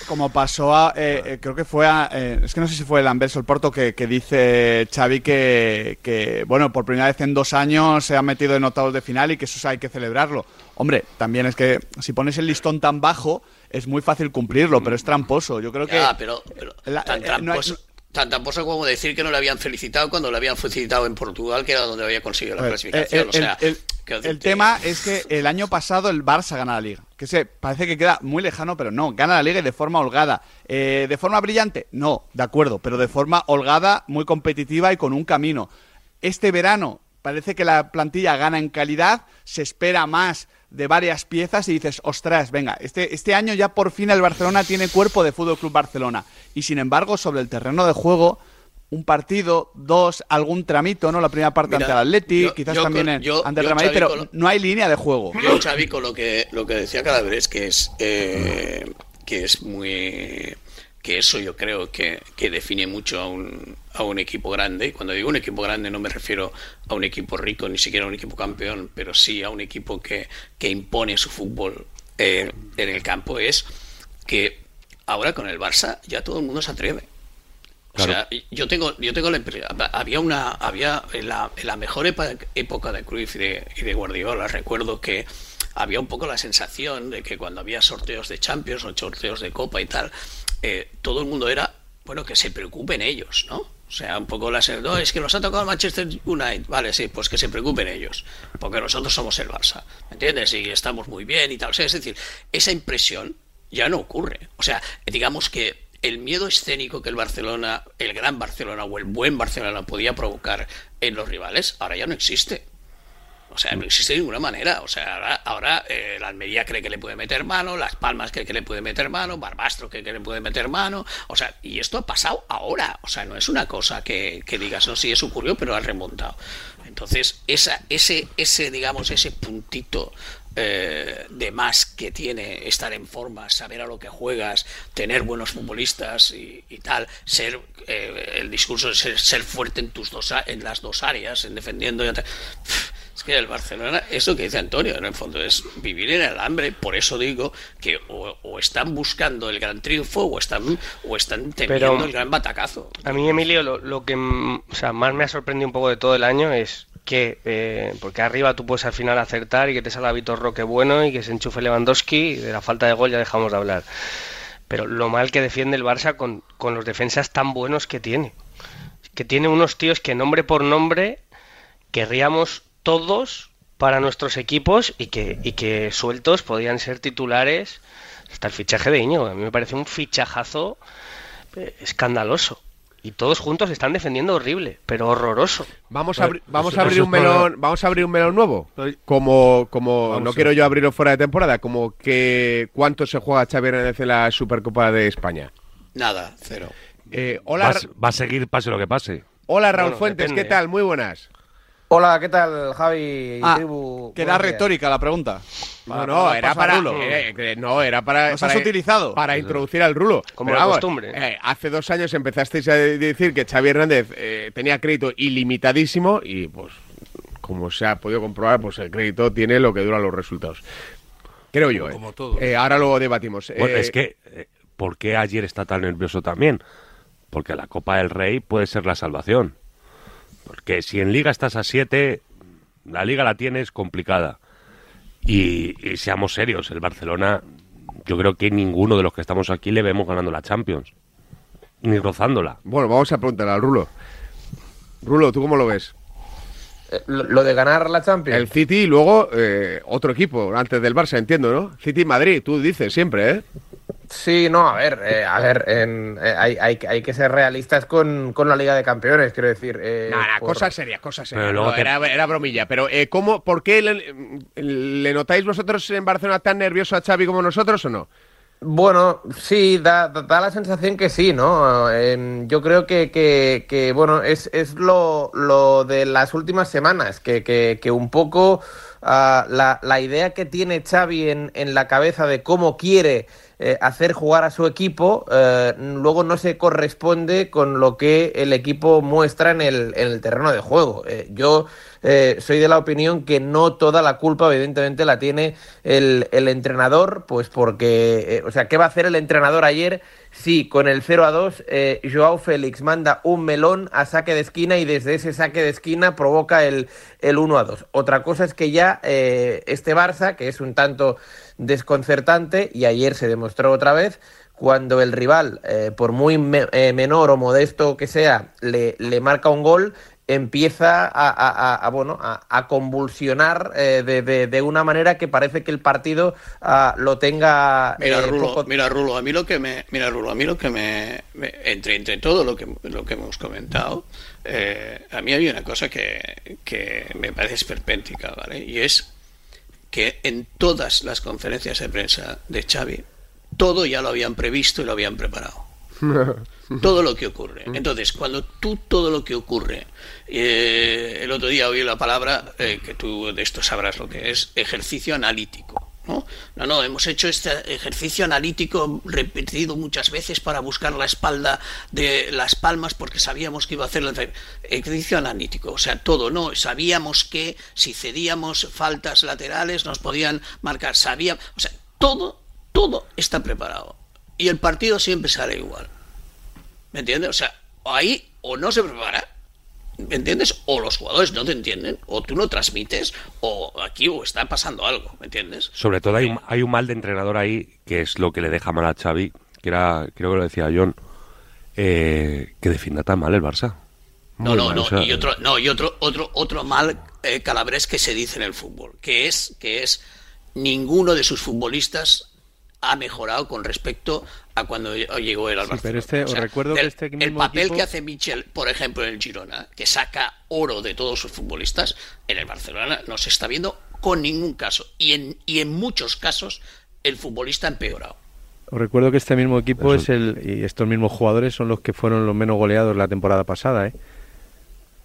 como, pasó a... Eh, eh, creo que fue a... Eh, es que no sé si fue el Anverso el Porto que, que dice Xavi que, que, bueno, por primera vez en dos años se ha metido en octavos de final y que eso hay que celebrarlo. Hombre, también es que si pones el listón tan bajo es muy fácil cumplirlo, pero es tramposo. Yo creo que... pero, tan, tramposo, como decir que no le habían felicitado cuando le habían felicitado en Portugal, que era donde había conseguido la pues, clasificación. El, tema es que el año pasado el Barça gana la Liga. Que se parece que queda muy lejano, pero no, gana la Liga y de forma holgada. Eh, ¿De forma brillante? No, de acuerdo, pero de forma holgada, muy competitiva y con un camino. Este verano parece que la plantilla gana en calidad, se espera más de varias piezas y dices, ostras, venga, este, este año ya por fin el Barcelona tiene cuerpo de Fútbol Club Barcelona. Y sin embargo, sobre el terreno de juego, un partido, dos, algún tramito, ¿no? La primera parte ante el Atleti, quizás también ante el Real Madrid, pero no hay línea de juego. Yo, Xavi, con lo que, lo que decía Calabres, que es, eh, que es muy que eso yo creo que, define mucho a un, a un equipo grande. Y cuando digo un equipo grande no me refiero a un equipo rico, ni siquiera a un equipo campeón, pero sí a un equipo que, impone su fútbol eh, en el campo, es que ahora con el Barça ya todo el mundo se atreve. O sea, yo tengo, yo tengo la había una, había en la, en la mejor época de Cruyff y de, y de Guardiola, recuerdo que había un poco la sensación de que cuando había sorteos de Champions o sorteos de Copa y tal, eh, todo el mundo era, bueno, que se preocupen ellos, ¿no? O sea, un poco la no, es que nos ha tocado Manchester United, vale, sí, pues que se preocupen ellos, porque nosotros somos el Barça, ¿me entiendes? Y estamos muy bien y tal, sea, es decir, esa impresión ya no ocurre, o sea, digamos que el miedo escénico que el Barcelona, el gran Barcelona o el buen Barcelona podía provocar en los rivales, ahora ya no existe. O sea, no existe de ninguna manera. O sea, ahora, eh, la Almería cree que le puede meter mano, Las Palmas cree que le puede meter mano, Barbastro cree que le puede meter mano. O sea, y esto ha pasado ahora. O sea, no es una cosa que, que digas, no, sí, eso ocurrió, pero ha remontado. Entonces, esa, ese, ese, digamos, ese puntito eh, de más que tiene estar en forma, saber a lo que juegas, tener buenos futbolistas y, tal, ser eh, el discurso de ser, fuerte en tus dos en las dos áreas, en defendiendo y es que el Barcelona, eso que dice Antonio, en el fondo es vivir en el hambre. Por eso digo que o, están buscando el gran triunfo o están, o están temiendo el gran batacazo. A mí, Emilio, lo, que o sea, más me ha sorprendido un poco de todo el año es que, eh, porque arriba tú puedes al final acertar y que te salga Vitor Roque bueno y que se enchufe Lewandowski y de la falta de gol ya dejamos de hablar. Pero lo mal que defiende el Barça con, con los defensas tan buenos que tiene. Que tiene unos tíos que nombre por nombre querríamos todos para nuestros equipos y que, y que sueltos podían ser titulares hasta el fichaje de Íñigo. A mí me parece un fichajazo eh, escandaloso. Y todos juntos están defendiendo horrible, pero horroroso. Vamos a, vamos a abrir un melón, vamos a abrir un melón nuevo. Como, como no quiero yo abrirlo fuera de temporada, como que cuánto se juega Xavi Hernández en la Supercopa de España. Nada, cero. Eh, hola, va, a seguir pase lo que pase. Hola Raúl Fuentes, ¿qué tal? Muy buenas. Hola, ¿qué tal, Javi? Ah, que era retórica la pregunta. no, no, era para. Eh, no, era para. ¿Nos has utilizado? Para introducir al rulo. Como la costumbre. Eh, hace dos años empezasteis a decir que Xavi Hernández eh, tenía crédito ilimitadísimo y, pues, como se ha podido comprobar, pues el crédito tiene lo que dura los resultados. Creo yo, Como todo. ahora lo debatimos. Bueno, es que, ¿por qué ayer está tan nervioso también? Porque la Copa del Rey puede ser la salvación. Porque si en liga estás a 7, la liga la tienes complicada. Y, seamos serios, el Barcelona, yo creo que ninguno de los que estamos aquí le vemos ganando la Champions. Ni rozándola. Bueno, vamos a preguntar al Rulo. Rulo, ¿tú cómo lo ves? Eh, lo, de ganar la Champions. El City y luego eh, otro equipo antes del Barça, entiendo, ¿no? City Madrid, tú dices siempre, ¿eh? Sí, no, a ver, eh, a ver, eh, hay, hay, hay, que ser realistas con, con, la Liga de Campeones, quiero decir. Eh, Nada, cosas serias, cosas serias. era, era, bromilla, pero eh, ¿cómo, ¿por qué le, notáis vosotros en Barcelona tan nervioso a Xavi como nosotros o no? Bueno, sí, da, da, la sensación que sí, ¿no? yo creo que, que, que, bueno, es, es lo, lo, de las últimas semanas, que, que un poco uh, la, la, idea que tiene Xavi en, en la cabeza de cómo quiere eh, hacer jugar a su equipo, eh, luego no se corresponde con lo que el equipo muestra en el, en el terreno de juego. Eh, yo soy de la opinión que no toda la culpa, evidentemente, la tiene el, el entrenador, pues porque, o sea, ¿qué va a hacer el entrenador ayer? Sí, con el 0 a 2, eh, Joao Félix manda un melón a saque de esquina y desde ese saque de esquina provoca el, el 1 a 2. Otra cosa es que ya este Barça, que es un tanto desconcertante y ayer se demostró otra vez cuando el rival, eh, por muy eh, menor o modesto que sea, le, le marca un gol, empieza a, bueno a, convulsionar eh, de, de, una manera que parece que el partido ah, lo tenga mira Rulo mira Rulo a mí lo que me mira Rulo a mí lo que me, entre entre todo lo que lo que hemos comentado a mí hay una cosa que, que me parece esperpéntica vale y es que en todas las conferencias de prensa de Xavi todo ya lo habían previsto y lo habían preparado. todo lo que ocurre. Entonces, cuando tú todo lo que ocurre, eh, el otro día oí la palabra, eh, que tú de esto sabrás lo que es, ejercicio analítico. ¿No? no, no, hemos hecho este ejercicio analítico repetido muchas veces para buscar la espalda de las palmas porque sabíamos que iba a hacer el ejercicio analítico, o sea, todo, no, sabíamos que si cedíamos faltas laterales nos podían marcar, sabíamos, o sea, todo, todo está preparado y el partido siempre sale igual, ¿me entiendes? O sea, ahí o no se prepara ¿Me entiendes? O los jugadores no te entienden, o tú no transmites, o aquí o está pasando algo, ¿me entiendes? Sobre todo hay un, hay un mal de entrenador ahí, que es lo que le deja mal a Xavi, que era, creo que lo decía John, eh, que defienda tan mal el Barça. no, no, no, y otro, no, y otro, otro, otro mal eh, calabrés que se dice en el fútbol, que es, que es ninguno de sus futbolistas ha mejorado con respecto a cuando llegó él al Barcelona. Pero este, os recuerdo que este el papel que hace Michel, por ejemplo, en el Girona, que saca oro de todos sus futbolistas, en el Barcelona no se está viendo con ningún caso. Y en, y en muchos casos el futbolista ha empeorado. Os recuerdo que este mismo equipo es el y estos mismos jugadores son los que fueron los menos goleados la temporada pasada, ¿eh?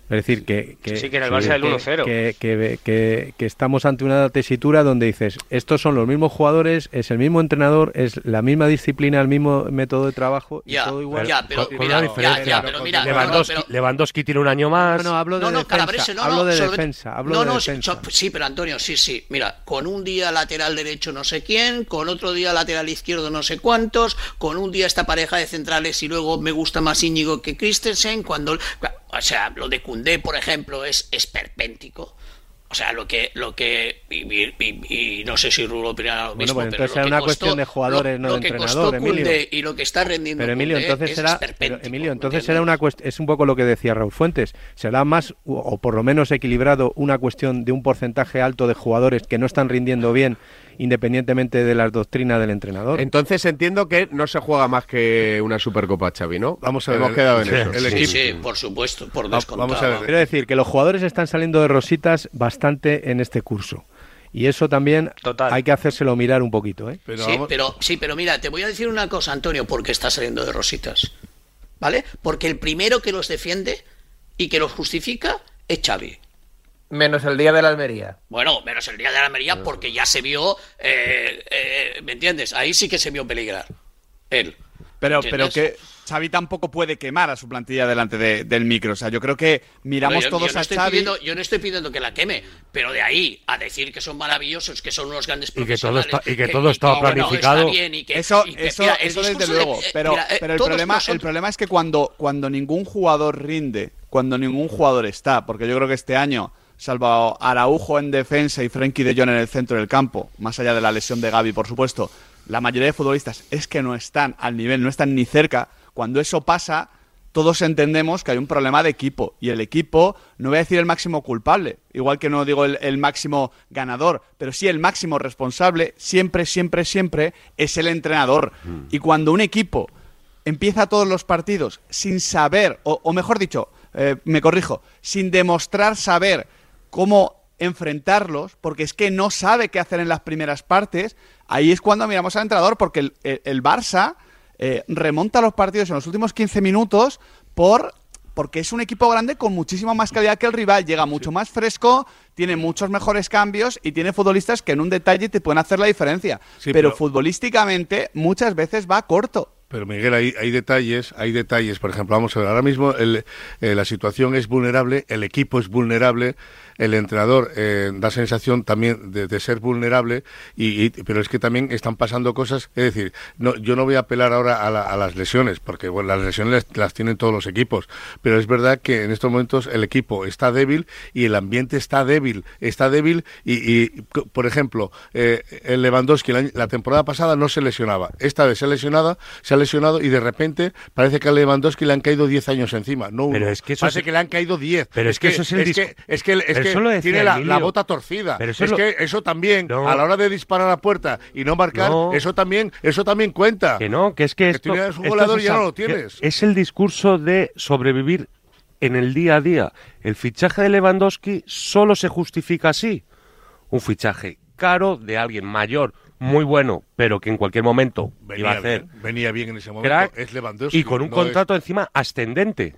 Es decir, que, que, Sí, que era el Barça del que- 1-0. que, que- que- que estamos ante una tesitura donde dices, estos son los mismos jugadores, es el mismo entrenador, es la misma disciplina, el mismo método de trabajo, y Ya, todo igual. ya, pero con, con mira, una ya, ya, pero mira, no, no, Lewandowski, pero- Lewandowski tiene un año más. No, no, hablo de No, no, defensa, Calabrese, no, hablo de sobre- defensa, hablo no, de defensa. so- sí, pero Antonio, sí, sí. Mira, con un día lateral derecho no sé quién, con otro día lateral izquierdo no sé cuántos, con un día esta pareja de centrales y luego me gusta más Íñigo que Christensen, cuando... O sea, lo de Cundé, por ejemplo, es esperpéntico. O sea, lo que... Lo que y, y- y- y no sé si Rulo opinará lo Bueno, mismo, pues pero entonces lo era que una costó- cuestión de jugadores, lo- no lo de entrenador, Emilio. Y lo que está rendiendo Pero Emilio, entonces es era, pero, Emilio, ¿me entonces era una cuest- es un poco lo que decía Raúl Fuentes, será más o por lo menos equilibrado una cuestión de un porcentaje alto de jugadores que no están rindiendo bien independientemente de las doctrinas del entrenador. Entonces entiendo que no se juega más que una Supercopa, Xavi, ¿no? Vamos a ver, Hemos quedado en sí, eso. el Sí, equipo- sí, por supuesto, por descontado. vamos a ver. Quiero decir que los jugadores están saliendo de rositas bastante en este curso. Y eso también Total. hay que hacérselo mirar un poquito, ¿eh? Pero sí, vamos- pero, sí, pero mira, te voy a decir una cosa, Antonio, porque está saliendo de rositas. ¿Vale? Porque el primero que los defiende y que los justifica es Xavi. Menos el día de la Almería. Bueno, menos el día de la Almería porque ya se vio, eh, eh, ¿me entiendes? Ahí sí que se vio peligrar. Él. Pero, pero que Xavi tampoco puede quemar a su plantilla delante de- del micro. O sea, yo creo que miramos yo- todos yo no a estoy Xavi. pidiendo- yo no estoy pidiendo que la queme, pero de ahí a decir que son maravillosos, que son unos grandes Y que todo profesionales, está- y que todo estaba bueno, planificado. está bien y que- Eso, y que, eso, mira, eso desde de- luego. pero mira, eh, pero el, problema, nosotros- el problema es que cuando, cuando ningún jugador rinde, cuando ningún jugador está, porque yo creo que este año, salvo Araujo en defensa y Frenkie de Jong en el centro del campo, más allá de la lesión de Gaby, por supuesto, la mayoría de futbolistas es que no están al nivel, no están ni cerca. Cuando eso pasa, todos entendemos que hay un problema de equipo. Y el equipo, no voy a decir el máximo culpable, igual que no digo el, el máximo ganador, pero sí el máximo responsable, siempre, siempre, siempre es el entrenador. Y cuando un equipo empieza todos los partidos sin saber, o, o mejor dicho, eh, me corrijo, sin demostrar saber cómo enfrentarlos, porque es que no sabe qué hacer en las primeras partes, ahí es cuando miramos al entrenador, porque el, el- el Barça eh, remonta los partidos en los últimos 15 minutos por porque es un equipo grande con muchísima más calidad que el rival, llega mucho más fresco, tiene muchos mejores cambios y tiene futbolistas que en un detalle te pueden hacer la diferencia. Sí, pero, pero- futbolísticamente muchas veces va corto. Pero Miguel, hay, hay detalles, hay detalles. Por ejemplo, vamos a ver, ahora mismo el- eh, la situación es vulnerable, el equipo es vulnerable, el entrenador eh, da sensación también de, de ser vulnerable, y, y- pero es que también están pasando cosas. Es decir, no, yo no voy a apelar ahora a, la- a las lesiones, porque bueno, las lesiones las, las tienen todos los equipos, pero es verdad que en estos momentos el equipo está débil y el ambiente está débil, está débil y, y, por ejemplo, eh, el Lewandowski la temporada pasada no se lesionaba, esta vez se ha lesionado, se ha lesionado y de repente parece que a Lewandowski le han caído 10 años encima, no uno. Pero es que eso parece es- que le han caído 10. Pero es que eso es el es que es que, es Pero que decía tiene la, la bota torcida. Pero eso es lo- que eso también No. a la hora de disparar a puerta y no marcar, No. eso también eso también cuenta. Que no, que es que esto, tú ya eres un esto goleador es y ya no lo tienes. Es el discurso de sobrevivir en el día a día. El fichaje de Lewandowski solo se justifica así. Un fichaje caro de alguien mayor, muy bueno, pero que en cualquier momento iba Venía a hacer bien, venía bien en ese momento. crack es Lewandowski. y con un no contrato encima ascendente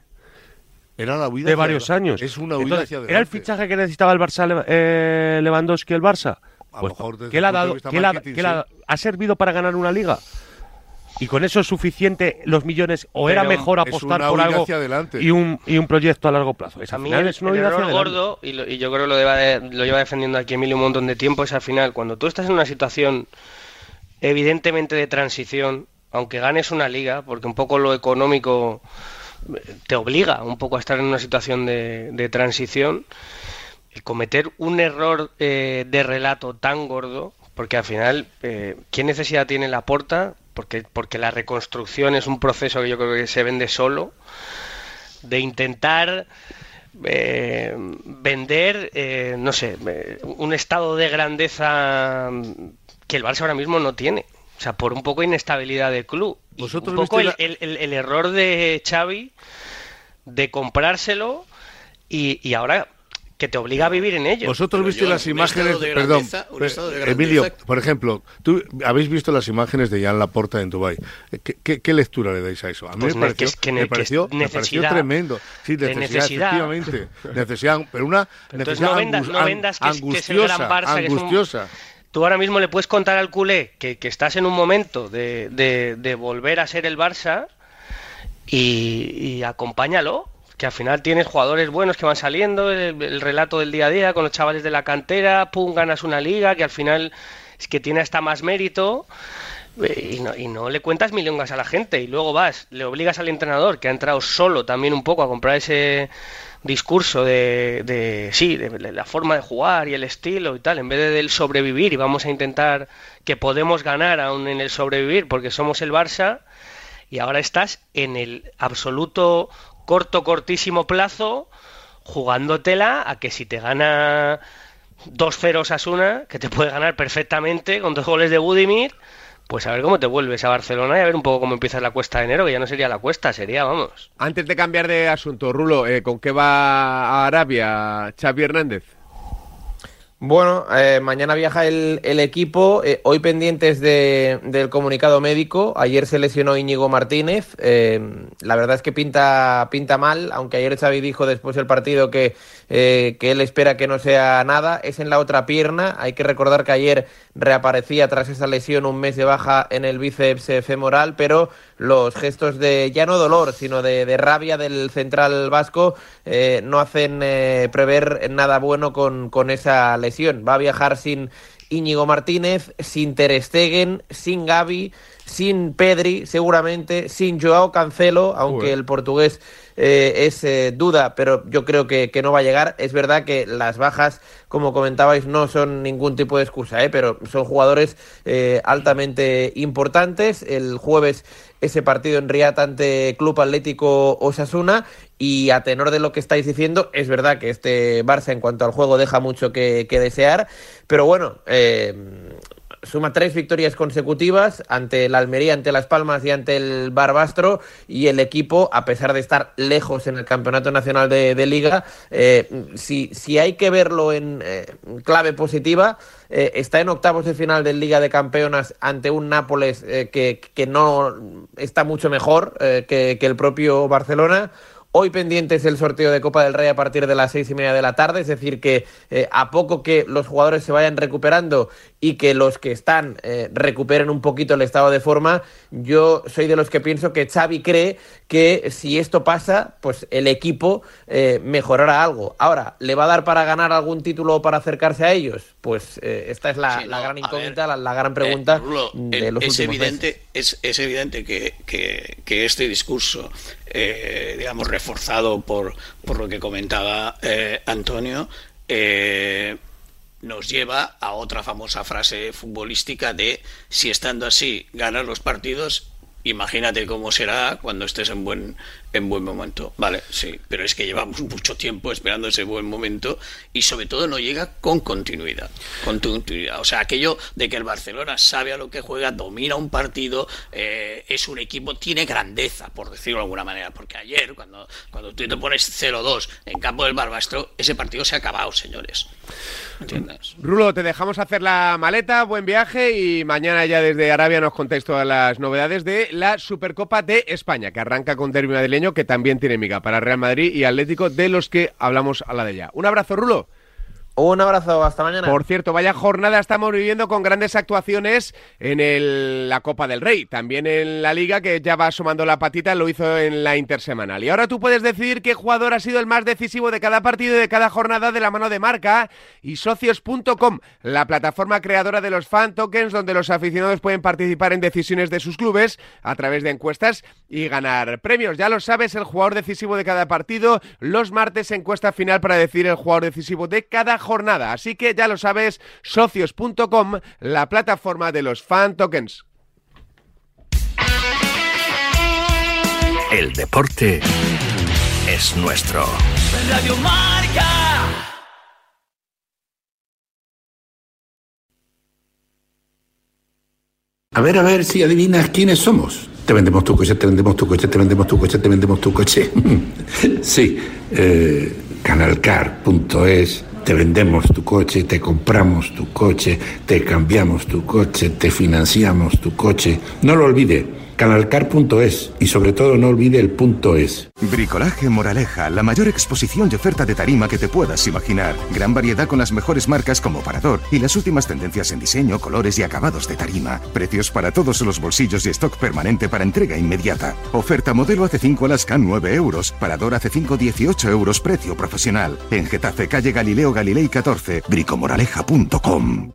era la huida de varios años. Es una huida Entonces, hacia ¿Era el fichaje que necesitaba el Barça eh, Lewandowski el Barça? A lo Pues, mejor ¿Qué le ha dado? ¿Qué le ha, marketing, qué le ha- servido para ganar una liga? Y con eso es suficiente los millones, o era mejor apostar por algo hacia adelante. y un, y un proyecto a largo plazo. Es, A al mí el, es una el hacia gordo, y, lo- y yo creo que lo, lleva de- lo lleva defendiendo aquí Emilio un montón de tiempo, es al final, cuando tú estás en una situación evidentemente de transición, aunque ganes una liga, porque un poco lo económico te obliga un poco a estar en una situación de, de transición, el cometer un error eh, de relato tan gordo, porque al final, eh, ¿qué necesidad tiene la porta? Porque, porque la reconstrucción es un proceso que yo creo que se vende solo, de intentar eh, vender, eh, no sé, un estado de grandeza que el Barça ahora mismo no tiene. O sea, por un poco de inestabilidad de club. Y Vosotros un poco el, el- el- el error de Xavi de comprárselo y, y ahora que te obliga a vivir en ello. Vosotros visteis las imágenes, de perdón, grandeza, un pe- estado de grandeza. Emilio, por ejemplo, tú habéis visto las imágenes de Jan Laporta en Dubai. ¿Qué, qué, qué lectura le dais a eso? A mí Pues me pareció, que es que ne- me pareció, me pareció tremendo. Sí, necesidad, necesidad. efectivamente. Necesidad, pero una necesidad no vendas, angus- no an- vendas que, es, que es el gran angustiosa, Barça, que es un- angustiosa. Tú ahora mismo le puedes contar al culé que, que estás en un momento de, de- de volver a ser el Barça y, y acompáñalo. Que al final tienes jugadores buenos que van saliendo, el, el relato del día a día con los chavales de la cantera, pum, ganas una liga, que al final es que tiene hasta más mérito. eh, Y no, y no le cuentas milongas a la gente y luego vas, le obligas al entrenador que ha entrado solo también un poco a comprar ese discurso de, de sí, de, la forma de jugar y el estilo y tal, en vez de del sobrevivir y vamos a intentar que podemos ganar aún en el sobrevivir porque somos el Barça y ahora estás en el absoluto corto, cortísimo plazo jugándotela a que si te gana 2-0 Sasuna, que te puede ganar perfectamente con dos goles de Budimir, pues a ver cómo te vuelves a Barcelona y a ver un poco cómo empieza la cuesta de enero, que ya no sería la cuesta, sería, vamos. Antes de cambiar de asunto, Rulo, eh, ¿con qué va a Arabia Xavi Hernández? Bueno, eh, mañana viaja el, el equipo, eh, hoy pendientes de- del comunicado médico, ayer se lesionó Íñigo Martínez, eh, la verdad es que pinta, pinta mal, aunque ayer Xavi dijo después del partido que, eh, que él espera que no sea nada, es en la otra pierna, hay que recordar que ayer reaparecía tras esa lesión un mes de baja en el bíceps femoral, pero los gestos de ya no dolor, sino de, de rabia del central vasco eh, no hacen eh, prever nada bueno con, con esa lesión. Va a viajar sin Íñigo Martínez, sin Ter Stegen, sin Gavi, sin Pedri, seguramente, sin Joao Cancelo, aunque el portugués eh, es eh, duda, pero yo creo que, que no va a llegar. Es verdad que las bajas, como comentabais, no son ningún tipo de excusa, ¿eh? pero son jugadores eh, altamente importantes. El jueves ese partido en Riad ante Club Atlético Osasuna y a tenor de lo que estáis diciendo, es verdad que este Barça en cuanto al juego deja mucho que, que desear, pero bueno, eh, suma tres victorias consecutivas ante el Almería, ante Las Palmas y ante el Barbastro y el equipo, a pesar de estar lejos en el Campeonato Nacional de, Liga, eh, si, si hay que verlo en eh, clave positiva, eh, está en octavos de final de Liga de Campeonas ante un Nápoles que, que no está mucho mejor que, que el propio Barcelona. Hoy pendientes el sorteo de Copa del Rey a partir de las seis y media de la tarde, es decir, que eh, a poco que los jugadores se vayan recuperando y que los que están eh, recuperen un poquito el estado de forma, yo soy de los que pienso que Xavi cree que si esto pasa, pues el equipo eh, mejorará algo. Ahora, ¿le va a dar para ganar algún título o para acercarse a ellos? Pues esta es la, Sí, la no, gran incógnita, ver, la, la gran pregunta Rulo, de los es últimos evidente, meses. es, es evidente que, que- que este discurso, eh, digamos, reforzado por, por lo que comentaba eh, Antonio, eh, nos lleva a otra famosa frase futbolística de si estando así ganas los partidos, imagínate cómo será cuando estés en buen en buen momento. Vale, sí, pero es que llevamos mucho tiempo esperando ese buen momento y sobre todo no llega con continuidad. Con continuidad. O sea, aquello de que el Barcelona sabe a lo que juega, domina un partido, eh, es un equipo, tiene grandeza, por decirlo de alguna manera. Porque ayer, cuando, cuando tú te pones 0-2 en campo del Barbastro, ese partido se ha acabado, señores. ¿Entiendes? Rulo, te dejamos hacer la maleta, buen viaje y mañana ya desde Arabia nos contáis todas las novedades de la Supercopa de España, que arranca con derbi que también tiene miga para Real Madrid y Atlético, de los que hablamos a la de ya. Un abrazo, Rulo. Un abrazo, hasta mañana. Por cierto, vaya jornada estamos viviendo con grandes actuaciones en el- la Copa del Rey, también en la Liga que ya va asomando la patita, lo hizo en la intersemanal. Y ahora tú puedes decidir qué jugador ha sido el más decisivo de cada partido y de cada jornada de la mano de marca y socios.com, la plataforma creadora de los fan tokens donde los aficionados pueden participar en decisiones de sus clubes a través de encuestas y ganar premios. Ya lo sabes, el jugador decisivo de cada partido, los martes encuesta final para decidir el jugador decisivo de cada jornada. Así que ya lo sabes, socios.com, la plataforma de los fan tokens. El deporte es nuestro. Radio Marca. A ver, a ver si adivinas quiénes somos. Te vendemos tu coche, te vendemos tu coche, te vendemos tu coche, te vendemos tu coche. sí, eh, Canalcar.es. Te vendemos tu coche, te compramos tu coche, te cambiamos tu coche, te financiamos tu coche. No lo olvide. Canalcar.es y sobre todo no olvide el punto es. Bricolaje Moraleja, la mayor exposición y oferta de tarima que te puedas imaginar. Gran variedad con las mejores marcas como Parador y las últimas tendencias en diseño, colores y acabados de tarima. Precios para todos los bolsillos y stock permanente para entrega inmediata. Oferta modelo AC5 Alaska 9 euros, Parador AC5 18 euros precio profesional. En Getafe, calle Galileo Galilei 14, bricomoraleja.com.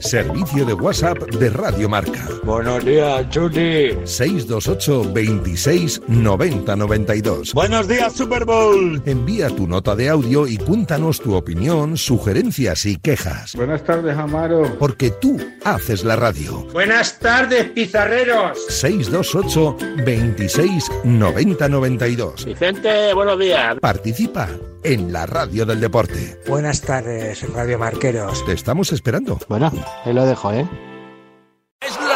Servicio de WhatsApp de Radio Marca. Buenos días, Chuti. 628 26 90 92. Buenos días, Super Bowl. Envía tu nota de audio y cuéntanos tu opinión, sugerencias y quejas. Buenas tardes, Amaro. Porque tú haces la radio. Buenas tardes, pizarreros. 628 26 90 92. Vicente, buenos días. Participa en la radio del deporte. Buenas tardes, Radio Marqueros. Te estamos esperando. Bueno, ahí lo dejo, ¿eh? ¡Es la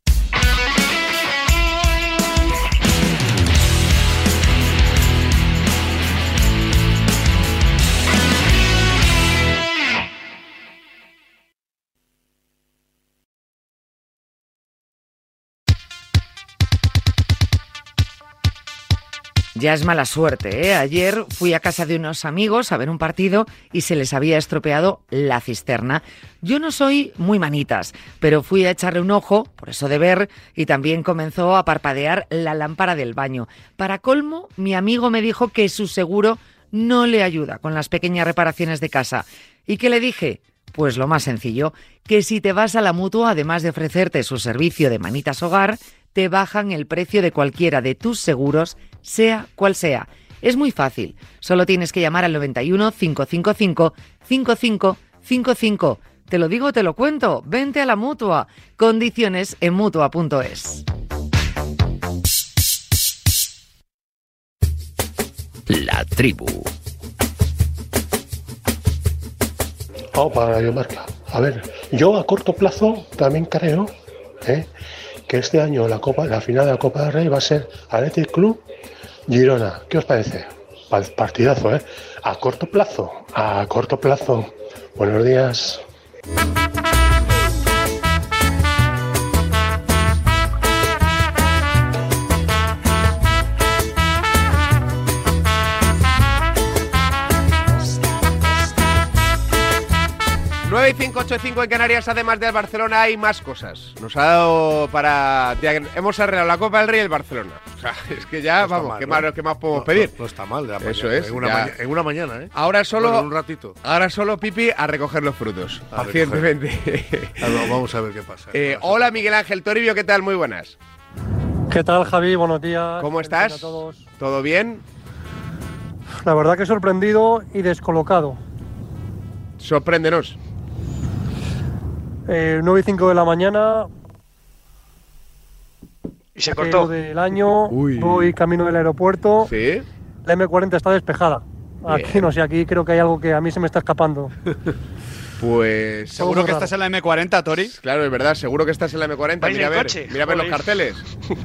Ya es mala suerte, ¿eh? Ayer fui a casa de unos amigos a ver un partido y se les había estropeado la cisterna. Yo no soy muy manitas, pero fui a echarle un ojo, por eso de ver, y también comenzó a parpadear la lámpara del baño. Para colmo, mi amigo me dijo que su seguro no le ayuda con las pequeñas reparaciones de casa. ¿Y qué le dije? Pues lo más sencillo, que si te vas a la mutua, además de ofrecerte su servicio de manitas hogar, te bajan el precio de cualquiera de tus seguros, sea cual sea. Es muy fácil, solo tienes que llamar al 91 555 5555. Te lo digo, te lo cuento, vente a la mutua. Condiciones en mutua.es. La tribu. Opa, Radio Marca. A ver, yo a corto plazo también creo ¿eh? Que este año la Copa, la final de la Copa del Rey va a ser Athletic Club Girona. ¿Qué os parece? Pa- Partidazo, ¿eh? A corto plazo, a corto plazo. Buenos días. Nueve y 585 en Canarias, además del Barcelona, hay más cosas. Nos ha dado para. Hemos arreglado la Copa del Rey y el Barcelona. O sea, es que ya, vamos, mal, ¿qué, ¿no? más, ¿qué más podemos No, pedir? no- no está mal de la Eso mañana, es. en una ya. maña- en una mañana, ¿eh? Ahora solo. Bueno, un ratito. Ahora solo, Pipi, a recoger los frutos. A pacientemente. A ver, Vamos a ver qué pasa. Eh, hola, Miguel Ángel Toribio, ¿qué tal? Muy buenas. ¿Qué tal, Javi? Buenos días. ¿Cómo estás? a todos. ¿Todo bien? La verdad que sorprendido y descolocado. Sorpréndenos. Eh, 9 y 5 de la mañana. Y se aquello del año. Voy camino del aeropuerto. Sí. La M40 está despejada. Aquí no sé, aquí creo que hay algo que a mí se me está escapando. Pues. Seguro que estás en la M40, Tori. Claro, es verdad, seguro que estás en la M40. ¿Vais Mira a en ver, coche? mira a ver los carteles.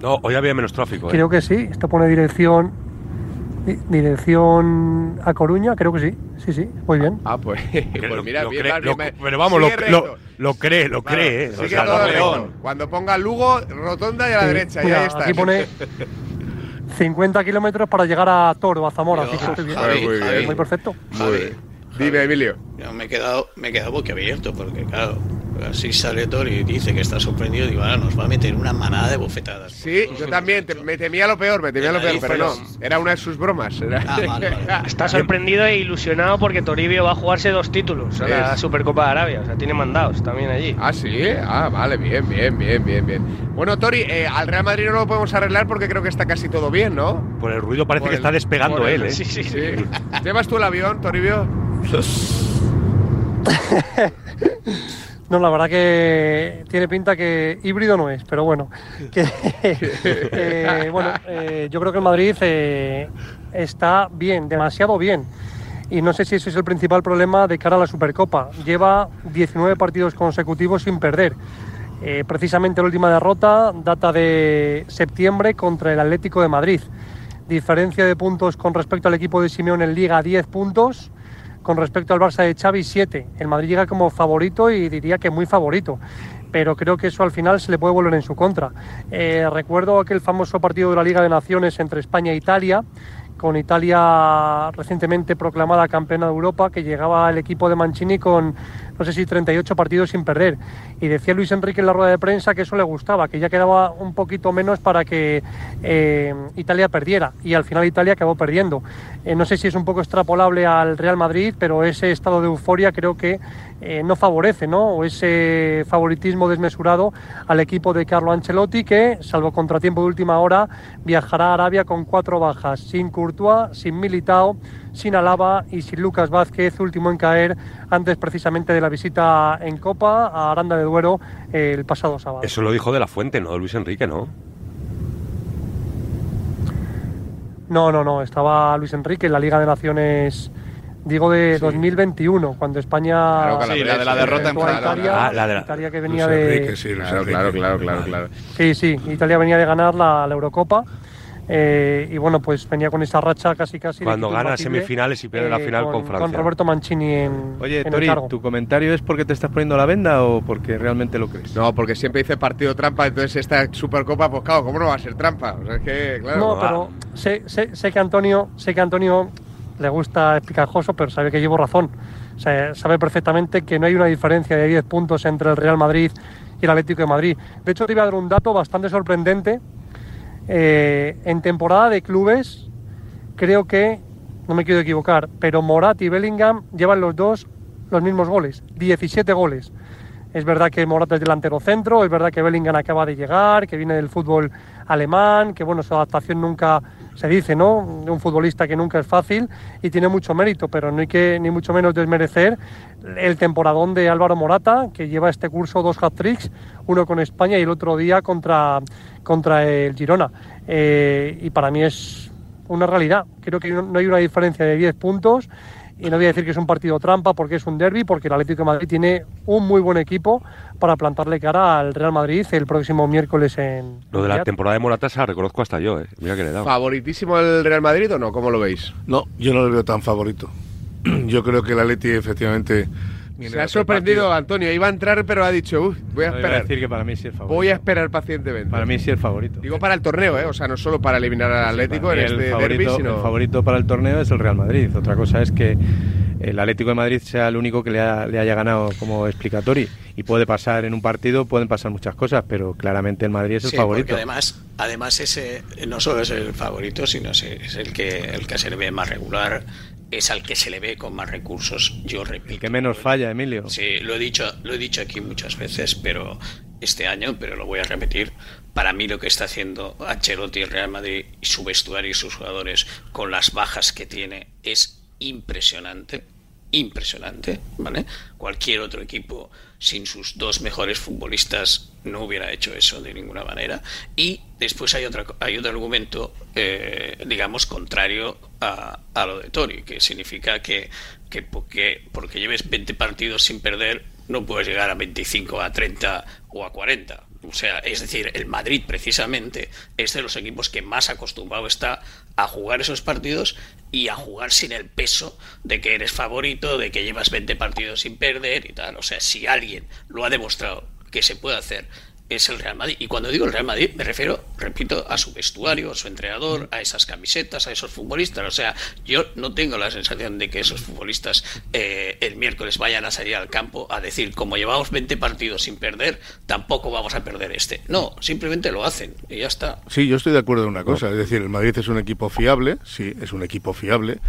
No, hoy había menos tráfico. ¿eh? Creo que sí. Esto pone dirección. Di- Dirección a Coruña, creo que sí. Sí, sí, muy bien. Ah, pues, pues mira, lo bien, cree- bien, lo- pero vamos, lo, lo, lo cree, lo Claro, cree. ¿eh? O sea, todo. Cuando ponga Lugo, rotonda y a la Sí, derecha. y mira, ahí está. aquí pone 50 kilómetros para llegar a Toro, a Zamora. Así que estoy bien. Javi, muy, Javi. muy perfecto. Muy bien. Dime, Emilio. Yo me he quedado, me he quedado boquiabierto porque, claro, así sale Tori y dice que está sorprendido, digo, ahora nos va a meter una manada de bofetadas. Sí, yo también, te- me temía lo peor, me temía lo peor, pero no, era una de sus bromas. era- Está sorprendido e ilusionado porque Toribio va a jugarse dos títulos a la. Supercopa de Arabia. O sea, tiene mandados también allí. Ah, sí, ah, vale, bien, bien, bien, bien, bien. Bueno, Tori, eh, al Real Madrid no lo podemos arreglar porque creo que está casi todo bien, ¿no? Por el ruido parece Por que el- está despegando el- él, ¿eh? Sí, sí, sí. ¿Llevas tú el avión, Toribio? No, la verdad que tiene pinta que híbrido no es, pero bueno. Que, eh, bueno, eh, yo creo que el Madrid eh, está bien, demasiado bien. Y no sé si ese es el principal problema de cara a la Supercopa. Lleva 19 partidos consecutivos sin perder. Precisamente la última derrota data de septiembre contra el Atlético de Madrid. Diferencia de puntos con respecto al equipo de Simeone en Liga 10 puntos con respecto al Barça de Xavi 7. El Madrid llega como favorito y diría que muy favorito. Pero creo que eso al final se le puede volver en su contra. Eh, recuerdo aquel famoso partido de la Liga de Naciones entre España e Italia, con Italia recientemente proclamada campeona de Europa, que llegaba el equipo de Mancini con, no sé si 38 partidos sin perder. Y decía Luis Enrique en la rueda de prensa que eso le gustaba, que ya quedaba un poquito menos para que eh, Italia perdiera. Y al final Italia acabó perdiendo. Eh, no sé si es un poco extrapolable al Real Madrid, pero ese estado de euforia creo que eh, no favorece, ¿no? O ese favoritismo desmesurado al equipo de Carlo Ancelotti, que, salvo contratiempo de última hora, viajará a Arabia con cuatro bajas, sin Courtois, sin Militao, sin Alaba y sin Lucas Vázquez, último en caer antes precisamente de la visita en Copa a Aranda de Duero eh, el pasado sábado. Eso lo dijo de la fuente, ¿no? Luis Enrique, ¿no? No, no, no, estaba Luis Enrique en la Liga de Naciones, digo de 2021, cuando España con Sí, la de la derrota en. Italia, Ah, la de la- Italia que venía Luis de sí, Luis Claro, claro, claro, claro, claro. Sí, sí, Italia venía de ganar la, la Eurocopa eh, y bueno, pues venía con esa racha casi casi. Cuando gana semifinales y pierde la final con Francia. Con Roberto Mancini en, Oye, en el Tori, cargo. ¿tu comentario es porque te estás poniendo la venda o porque realmente lo crees? No, porque siempre dice partido trampa, entonces esta Supercopa, pues claro, ¿cómo no va a ser trampa? O sea, es que, claro. No, pero sé, sé- sé que Antonio, sé que Antonio le gusta es picajoso, pero sabe que llevo razón. Sabe perfectamente que no hay una diferencia de 10 puntos entre el Real Madrid y el Atlético de Madrid. De hecho, te iba a dar un dato bastante sorprendente. Eh, en temporada de clubes, creo que, no me quiero equivocar, pero Morat y Bellingham llevan los dos los mismos goles, 17 goles. Es verdad que Morata es delantero centro, es verdad que Bellingham acaba de llegar, que viene del fútbol alemán, que bueno, su adaptación nunca se dice, ¿no? De un futbolista que nunca es fácil y tiene mucho mérito, pero no hay que ni mucho menos desmerecer el temporadón de Álvaro Morata, que lleva este curso dos hat-tricks, uno con España y el otro día contra, contra el Girona. Eh, y para mí es una realidad. Creo que no hay una diferencia de 10 puntos y no voy a decir que es un partido trampa porque es un derby, porque el Atlético de Madrid tiene un muy buen equipo para plantarle cara al Real Madrid el próximo miércoles en. Lo de la temporada de Morata se la reconozco hasta yo, ¿eh? Mira que le he dado. ¿Favoritísimo el Real Madrid o no? ¿Cómo lo veis? No, yo no lo veo tan favorito. Yo creo que el Atleti efectivamente... Se ha sorprendido partido. Antonio, iba a entrar pero ha dicho, uy, voy a No, iba a esperar. decir que para mí sí es favorito. Voy a esperar pacientemente. Para mí sí es favorito. Digo para el torneo, ¿eh? O sea, no solo para eliminar al Atlético en este el, derby, favorito, sino... el favorito para el torneo es el Real Madrid. Otra cosa es que el Atlético de Madrid sea el único que le, ha- le haya ganado como explicatori. Y puede pasar en un partido, pueden pasar muchas cosas, pero claramente el Madrid es el Sí, favorito. porque además, además ese no solo es el favorito, sino es es el que el que se le ve más regular, es al que se le ve con más recursos. Yo repito. El que menos falla, Emilio. Sí, lo he dicho, lo he dicho aquí muchas veces, pero este año, pero lo voy a repetir. Para mí lo que está haciendo Ancelotti, el Real Madrid y su vestuario y sus jugadores con las bajas que tiene es impresionante, impresionante, ¿vale? Cualquier otro equipo sin sus dos mejores futbolistas no hubiera hecho eso de ninguna manera. Y después hay otra, hay otro argumento, eh, digamos, contrario a, a lo de Tori, que significa que, que porque, porque lleves 20 partidos sin perder, no puedes llegar a 25, a 30 o a 40. O sea, es decir, el Madrid precisamente es de los equipos que más acostumbrado está a jugar esos partidos y a jugar sin el peso de que eres favorito, de que llevas 20 partidos sin perder y tal. O sea, si alguien lo ha demostrado que se puede hacer es el Real Madrid. Y cuando digo el Real Madrid, me refiero, repito, a su vestuario, a su entrenador, a esas camisetas, a esos futbolistas. O sea, yo no tengo la sensación de que esos futbolistas eh, el miércoles vayan a salir al campo a decir, como llevamos 20 partidos sin perder, tampoco vamos a perder este. No, simplemente lo hacen y ya está. Sí, yo estoy de acuerdo en una cosa. Es decir, el Madrid es un equipo fiable, sí, es un equipo fiable,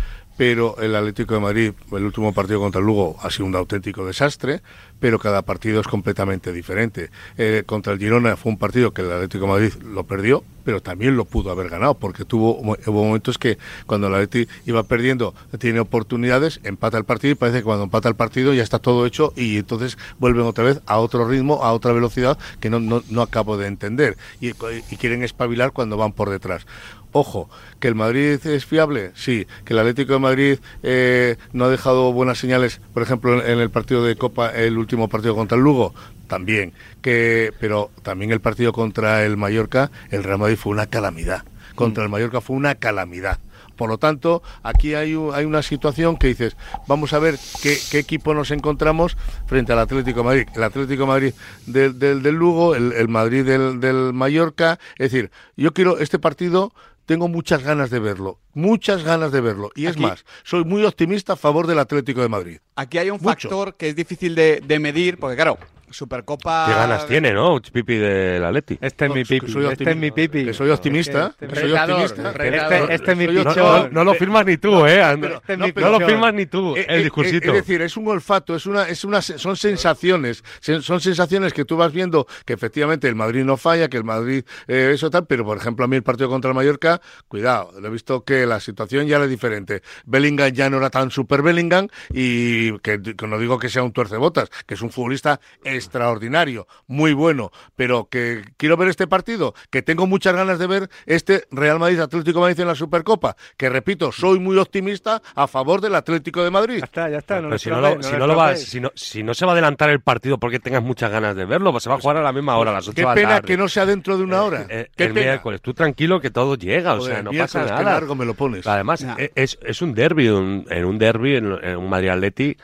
pero el Atlético de Madrid, el último partido contra el Lugo, ha sido un auténtico desastre, pero cada partido es completamente diferente. Eh, contra el Girona fue un partido que el Atlético de Madrid lo perdió, pero también lo pudo haber ganado, porque tuvo hubo momentos que cuando el Atlético iba perdiendo, tiene oportunidades, empata el partido y parece que cuando empata el partido ya está todo hecho y entonces vuelven otra vez a otro ritmo, a otra velocidad que no, no, no acabo de entender y, y quieren espabilar cuando van por detrás. Ojo, que el Madrid es fiable, sí. Que el Atlético de Madrid eh, no ha dejado buenas señales, por ejemplo, en el partido de Copa, el último partido contra el Lugo, también. Que, pero también el partido contra el Mallorca, el Real Madrid fue una calamidad. Contra el Mallorca fue una calamidad. Por lo tanto, aquí hay, hay una situación que dices, vamos a ver qué, qué, equipo nos encontramos frente al Atlético de Madrid. El Atlético de Madrid del, del, del Lugo, el, el Madrid del, del Mallorca. Es decir, yo quiero este partido tengo muchas ganas de verlo, muchas ganas de verlo. Y es más, soy muy optimista a favor del Atlético de Madrid. Aquí hay un Mucho. factor que es difícil de, de medir, porque claro, Supercopa... Qué ganas tiene, ¿no? Pipi del Atleti. Este es mi pipi, soy este es mi pipi. Que soy optimista, Este- soy optimista. Este- este es mi pichón. No, no lo firmas ni tú, ¿eh? Andrés? Este es no, lo firmas ni tú, Eh, el eh, discursito. Es decir, es un olfato, es una, es una, son sensaciones, sen- son sensaciones que tú vas viendo que efectivamente el Madrid no falla, que el Madrid eh, eso tal, pero por ejemplo a mí el partido contra el Mallorca, cuidado, lo he visto que la situación ya era diferente. Bellingham ya no era tan super Bellingham y que, que no digo que sea un tuercebotas, que es un futbolista extraordinario, muy bueno, pero que quiero ver este partido, que tengo muchas ganas de ver este Real Madrid Atlético de Madrid en la Supercopa, que repito, soy muy optimista a favor del Atlético de Madrid. Ya está, ya está. Pero si no, lo, si, no lo vas, si, no, si no se va a adelantar el partido porque tengas muchas ganas de verlo, pues se va a jugar a la misma hora, a las 8 Qué pena tarde. que no sea dentro de una hora. Eh, Qué el pena. miércoles, tú tranquilo que todo llega, o Joder, sea, no pasa nada. largo me lo pones. Además, Ya. e- es, es un derby, un- en un derby, en, en un Madrid Atleti,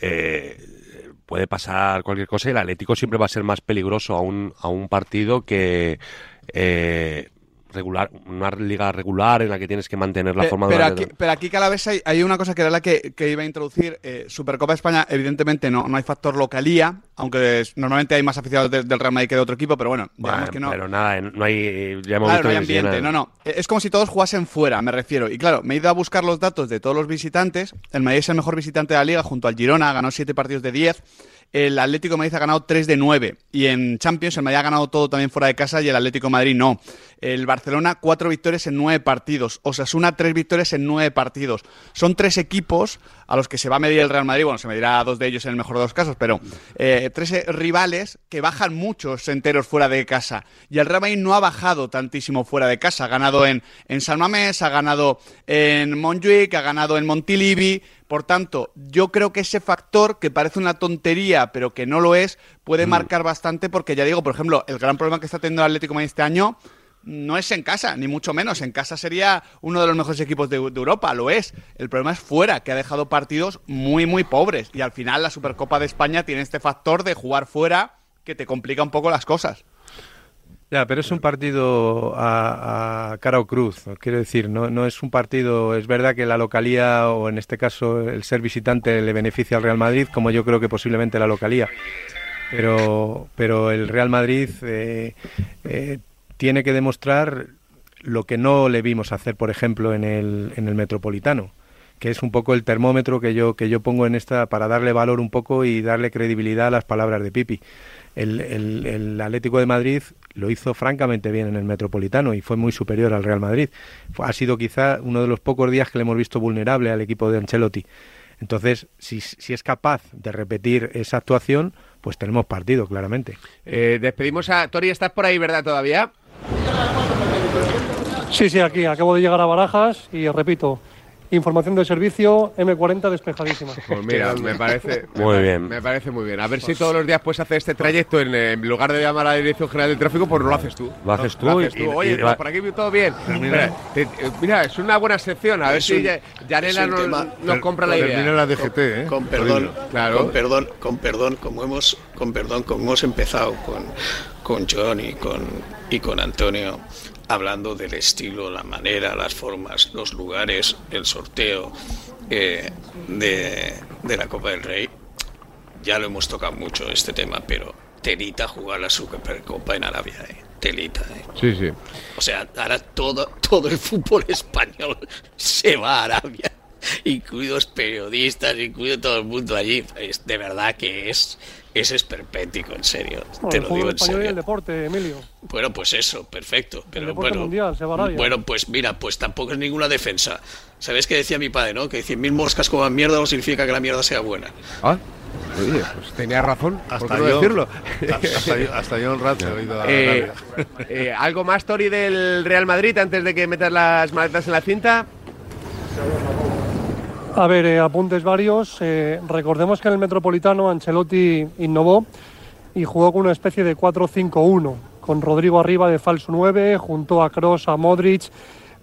eh, puede pasar cualquier cosa y el Atlético siempre va a ser más peligroso a un, a un partido que eh, regular, una liga regular en la que tienes que mantener la Pe- forma pero, durante- aquí, pero aquí cada vez hay, hay una cosa que era la que, que iba a introducir. eh, Supercopa de España, evidentemente no, no hay factor localía, aunque es- normalmente hay más aficionados de- del Real Madrid que de otro equipo, pero bueno, digamos Bueno, que no. Pero nada, no hay, ya hemos Claro, no visto hay ambiente, no, no. Eh, Es como si todos jugasen fuera, me refiero. Y claro, me he ido a buscar los datos de todos los visitantes. El Madrid es el mejor visitante de la liga junto al Girona, ganó 7 partidos de 10. El Atlético Madrid ha ganado 3 de 9. Y en Champions el Madrid ha ganado todo también fuera de casa y el Atlético Madrid no. El Barcelona, 4 victorias en 9 partidos. Osasuna, 3 victorias en 9 partidos. Son tres equipos a los que se va a medir el Real Madrid. Bueno, se medirá a dos de ellos en el mejor de los casos, pero eh, tres eh, rivales que bajan muchos enteros fuera de casa. Y el Real Madrid no ha bajado tantísimo fuera de casa. Ha ganado en, en San Mamés, ha ganado en Montjuic, ha ganado en Montilivi. Por tanto, yo creo que ese factor, que parece una tontería, pero que no lo es, puede marcar bastante porque, ya digo, por ejemplo, el gran problema que está teniendo el Atlético de Madrid este año no es en casa, ni mucho menos. En casa sería uno de los mejores equipos de, de Europa, lo es. El problema es fuera, que ha dejado partidos muy, muy pobres. Y al final la Supercopa de España tiene este factor de jugar fuera que te complica un poco las cosas. Ya, pero es un partido a, a cara o cruz, quiero decir, no, no es un partido, es verdad que la localía o en este caso el ser visitante le beneficia al Real Madrid, como yo creo que posiblemente la localía, pero, pero el Real Madrid eh, eh, tiene que demostrar lo que no le vimos hacer, por ejemplo, en el, en el Metropolitano que es un poco el termómetro que yo que yo pongo en esta para darle valor un poco y darle credibilidad a las palabras de Pipi. El, el- el Atlético de Madrid lo hizo francamente bien en el Metropolitano y fue muy superior al Real Madrid. Ha sido quizá uno de los pocos días que le hemos visto vulnerable al equipo de Ancelotti. Entonces, si, si es capaz de repetir esa actuación, pues tenemos partido, claramente. Eh, despedimos a Tori, estás por ahí, ¿verdad? Todavía. Sí, sí, aquí. Acabo de llegar a Barajas y repito, información de servicio M40 despejadísima. Pues mira, me parece Muy me- bien. Me parece muy bien. A ver si todos los días puedes hacer este trayecto en, en lugar de llamar a la Dirección General de Tráfico, pues no lo haces tú. Lo haces tú Lo haces tú. y- Oye, y- pues por aquí todo bien. Mira, te- eh, mira, es una buena sección. A ver si Yanela nos, compra la idea. Termina la DGT, ¿eh? Con perdón, Claro. con perdón, con perdón, como hemos, con perdón, como hemos empezado con, con John y con, y con Antonio hablando del estilo, la manera, las formas, los lugares, el sorteo eh, de, de la Copa del Rey. Ya lo hemos tocado mucho este tema, pero telita jugar la Supercopa en Arabia, eh. telita. eh. Sí, sí. O sea, ahora todo, todo el fútbol español se va a Arabia, incluidos periodistas, incluido todo el mundo allí. Es, de verdad que es, es esperpético, en serio. Bueno, Te lo digo en y el serio. deporte, Emilio. Bueno, pues eso, perfecto. Pero bueno, mundial se bueno, pues mira, pues tampoco es ninguna defensa. ¿Sabes qué decía mi padre, no? Que cien mil moscas coman mierda no significa que la mierda sea buena. Ah, oye, pues tenía razón, ¿por Hasta qué no yo- decirlo? hasta yo- hasta oído Eh, eh, ¿Algo más, Tori, del Real Madrid antes de que metas las maletas en la cinta? A ver, eh, apuntes varios. Eh, recordemos que en el Metropolitano Ancelotti innovó y jugó con una especie de 4-5-1, con Rodrigo arriba de falso 9, junto a Kroos, a Modric.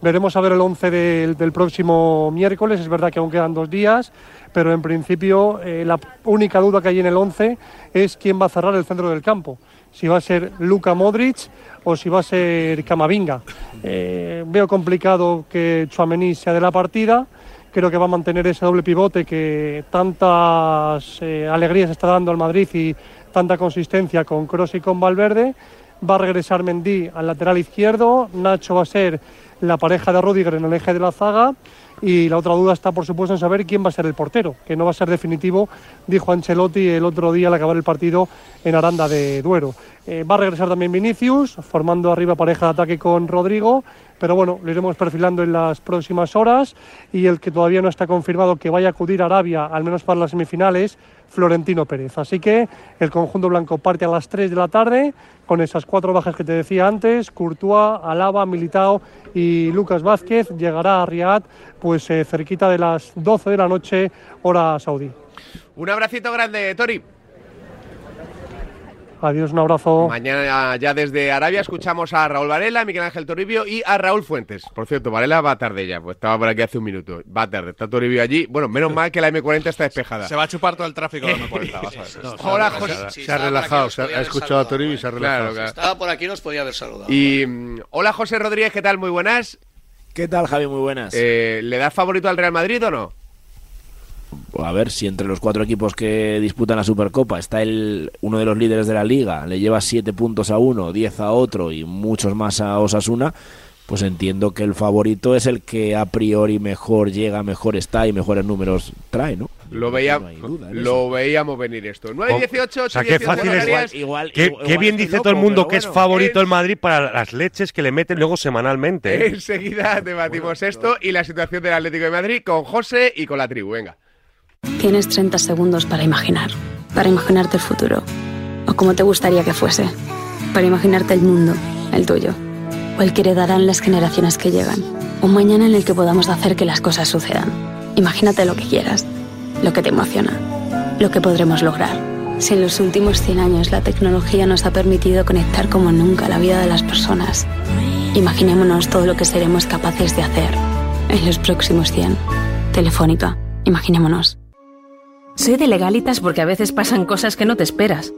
Veremos a ver el 11 del, del próximo miércoles. Es verdad que aún quedan dos días, pero en principio eh, la única duda que hay en el 11 es quién va a cerrar el centro del campo. Si va a ser Luka Modric o si va a ser Camavinga. Eh, veo complicado que Chouameni sea de la partida. Creo que va a mantener ese doble pivote que tantas eh, alegrías está dando al Madrid y tanta consistencia con Kroos y con Valverde. Va a regresar Mendy al lateral izquierdo. Nacho va a ser la pareja de Rudiger en el eje de la zaga. Y la otra duda está, por supuesto, en saber quién va a ser el portero, que no va a ser definitivo, dijo Ancelotti el otro día al acabar el partido en Aranda de Duero. Eh, va a regresar también Vinicius, formando arriba pareja de ataque con Rodrigo, pero bueno, lo iremos perfilando en las próximas horas. Y el que todavía no está confirmado que vaya a acudir a Arabia, al menos para las semifinales, Florentino Pérez. Así que el conjunto blanco parte a las 3 de la tarde con esas cuatro bajas que te decía antes, Courtois, Alaba, Militao y Lucas Vázquez. Llegará a Riad pues eh, cerquita de las 12 de la noche, hora saudí. Un abracito grande, Tori. Adiós, un abrazo. Mañana ya desde Arabia escuchamos a Raúl Varela, Miguel Ángel Toribio y a Raúl Fuentes. Por cierto, Varela va tarde ya, pues estaba por aquí hace un minuto. Va tarde, está Toribio allí. Bueno, menos mal que la M40 está despejada. Se va a chupar todo el tráfico de M40, vas a ver. José. Se ha relajado, se ha, escuchado a. Toribio y se ha relajado. Claro, claro. Estaba por aquí, nos podía haber saludado. Y mm, hola José Rodríguez, ¿qué tal? Muy buenas. ¿Qué tal, Javi? Muy buenas. Eh, ¿Le das favorito al Real Madrid o no? A ver si entre los cuatro equipos que disputan la Supercopa está el uno de los líderes de la liga, le lleva siete puntos a uno, diez a otro y muchos más a Osasuna, pues entiendo que el favorito es el que a priori mejor llega, mejor está y mejores números trae, ¿no? Lo, veía- no lo veíamos venir esto. 9, 18, 8, O sea, qué fácil es. Igual- Qué, igual qué bien dice loco, todo el mundo que es favorito el Madrid para las leches que le meten luego semanalmente. ¿eh? Enseguida debatimos esto y la situación del Atlético de Madrid con José y con la tribu. Venga. Tienes 30 segundos para imaginar, para imaginarte el futuro, o como te gustaría que fuese, para imaginarte el mundo, el tuyo, o el que heredarán las generaciones que llegan, un mañana en el que podamos hacer que las cosas sucedan. Imagínate lo que quieras, lo que te emociona, lo que podremos lograr. Si en los últimos 100 años la tecnología nos ha permitido conectar como nunca la vida de las personas, imaginémonos todo lo que seremos capaces de hacer en los próximos 100. Telefónica, imaginémonos. Soy de legalitas porque a veces pasan cosas que no te esperas.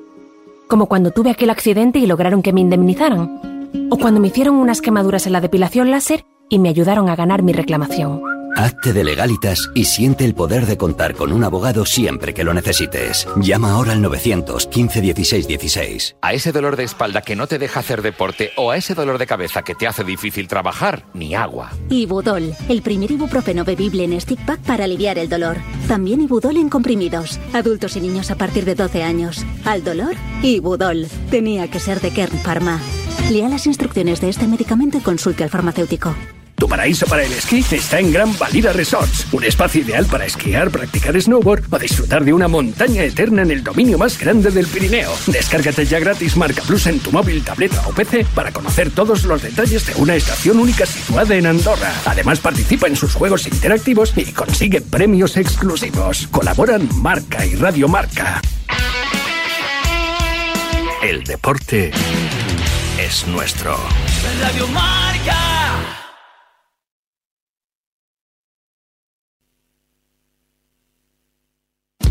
Como cuando tuve aquel accidente y lograron que me indemnizaran. O cuando me hicieron unas quemaduras en la depilación láser y me ayudaron a ganar mi reclamación. Hazte de legalitas y siente el poder de contar con un abogado siempre que lo necesites. Llama ahora al 915 16 16. A ese dolor de espalda que no te deja hacer deporte o a ese dolor de cabeza que te hace difícil trabajar, ni agua. Ibudol, el primer ibuprofeno bebible en stick pack para aliviar el dolor. También Ibudol en comprimidos. Adultos y niños a partir de 12 años. Al dolor, Ibudol. Tenía que ser de Kern Pharma. Lea las instrucciones de este medicamento y consulte al farmacéutico. Tu paraíso para el esquí está en Gran Valira Resorts, un espacio ideal para esquiar, practicar snowboard o disfrutar de una montaña eterna en el dominio más grande del Pirineo. Descárgate ya gratis Marca Plus en tu móvil, tableta o PC para conocer todos los detalles de una estación única situada en Andorra. Además participa en sus juegos interactivos y consigue premios exclusivos. Colaboran Marca y Radio Marca. El deporte es nuestro. Radio Marca. Ya móvil, ya móvil,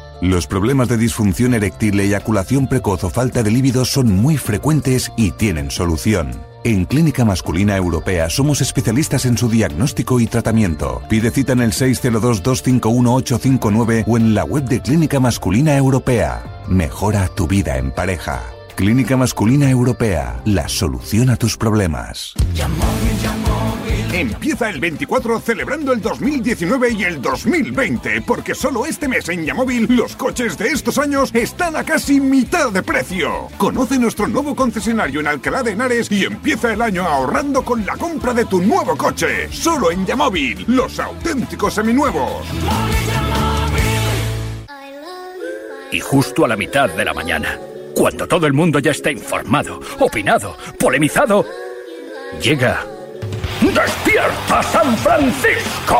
Los problemas de disfunción eréctil, eyaculación precoz o falta de líbido son muy frecuentes y tienen solución. En Clínica Masculina Europea somos especialistas en su diagnóstico y tratamiento. Pide cita en el 602-251-859 o en la web de Clínica Masculina Europea. Mejora tu vida en pareja. Clínica Masculina Europea, la solución a tus problemas. Empieza el 24 celebrando el 2019 y el 2020, porque solo este mes en Yamóvil los coches de estos años están a casi mitad de precio. Conoce nuestro nuevo concesionario en Alcalá de Henares y empieza el año ahorrando con la compra de tu nuevo coche. Solo en Yamóvil, los auténticos seminuevos. Y justo a la mitad de la mañana, cuando todo el mundo ya está informado, opinado, polemizado, llega ¡Despierta San Francisco!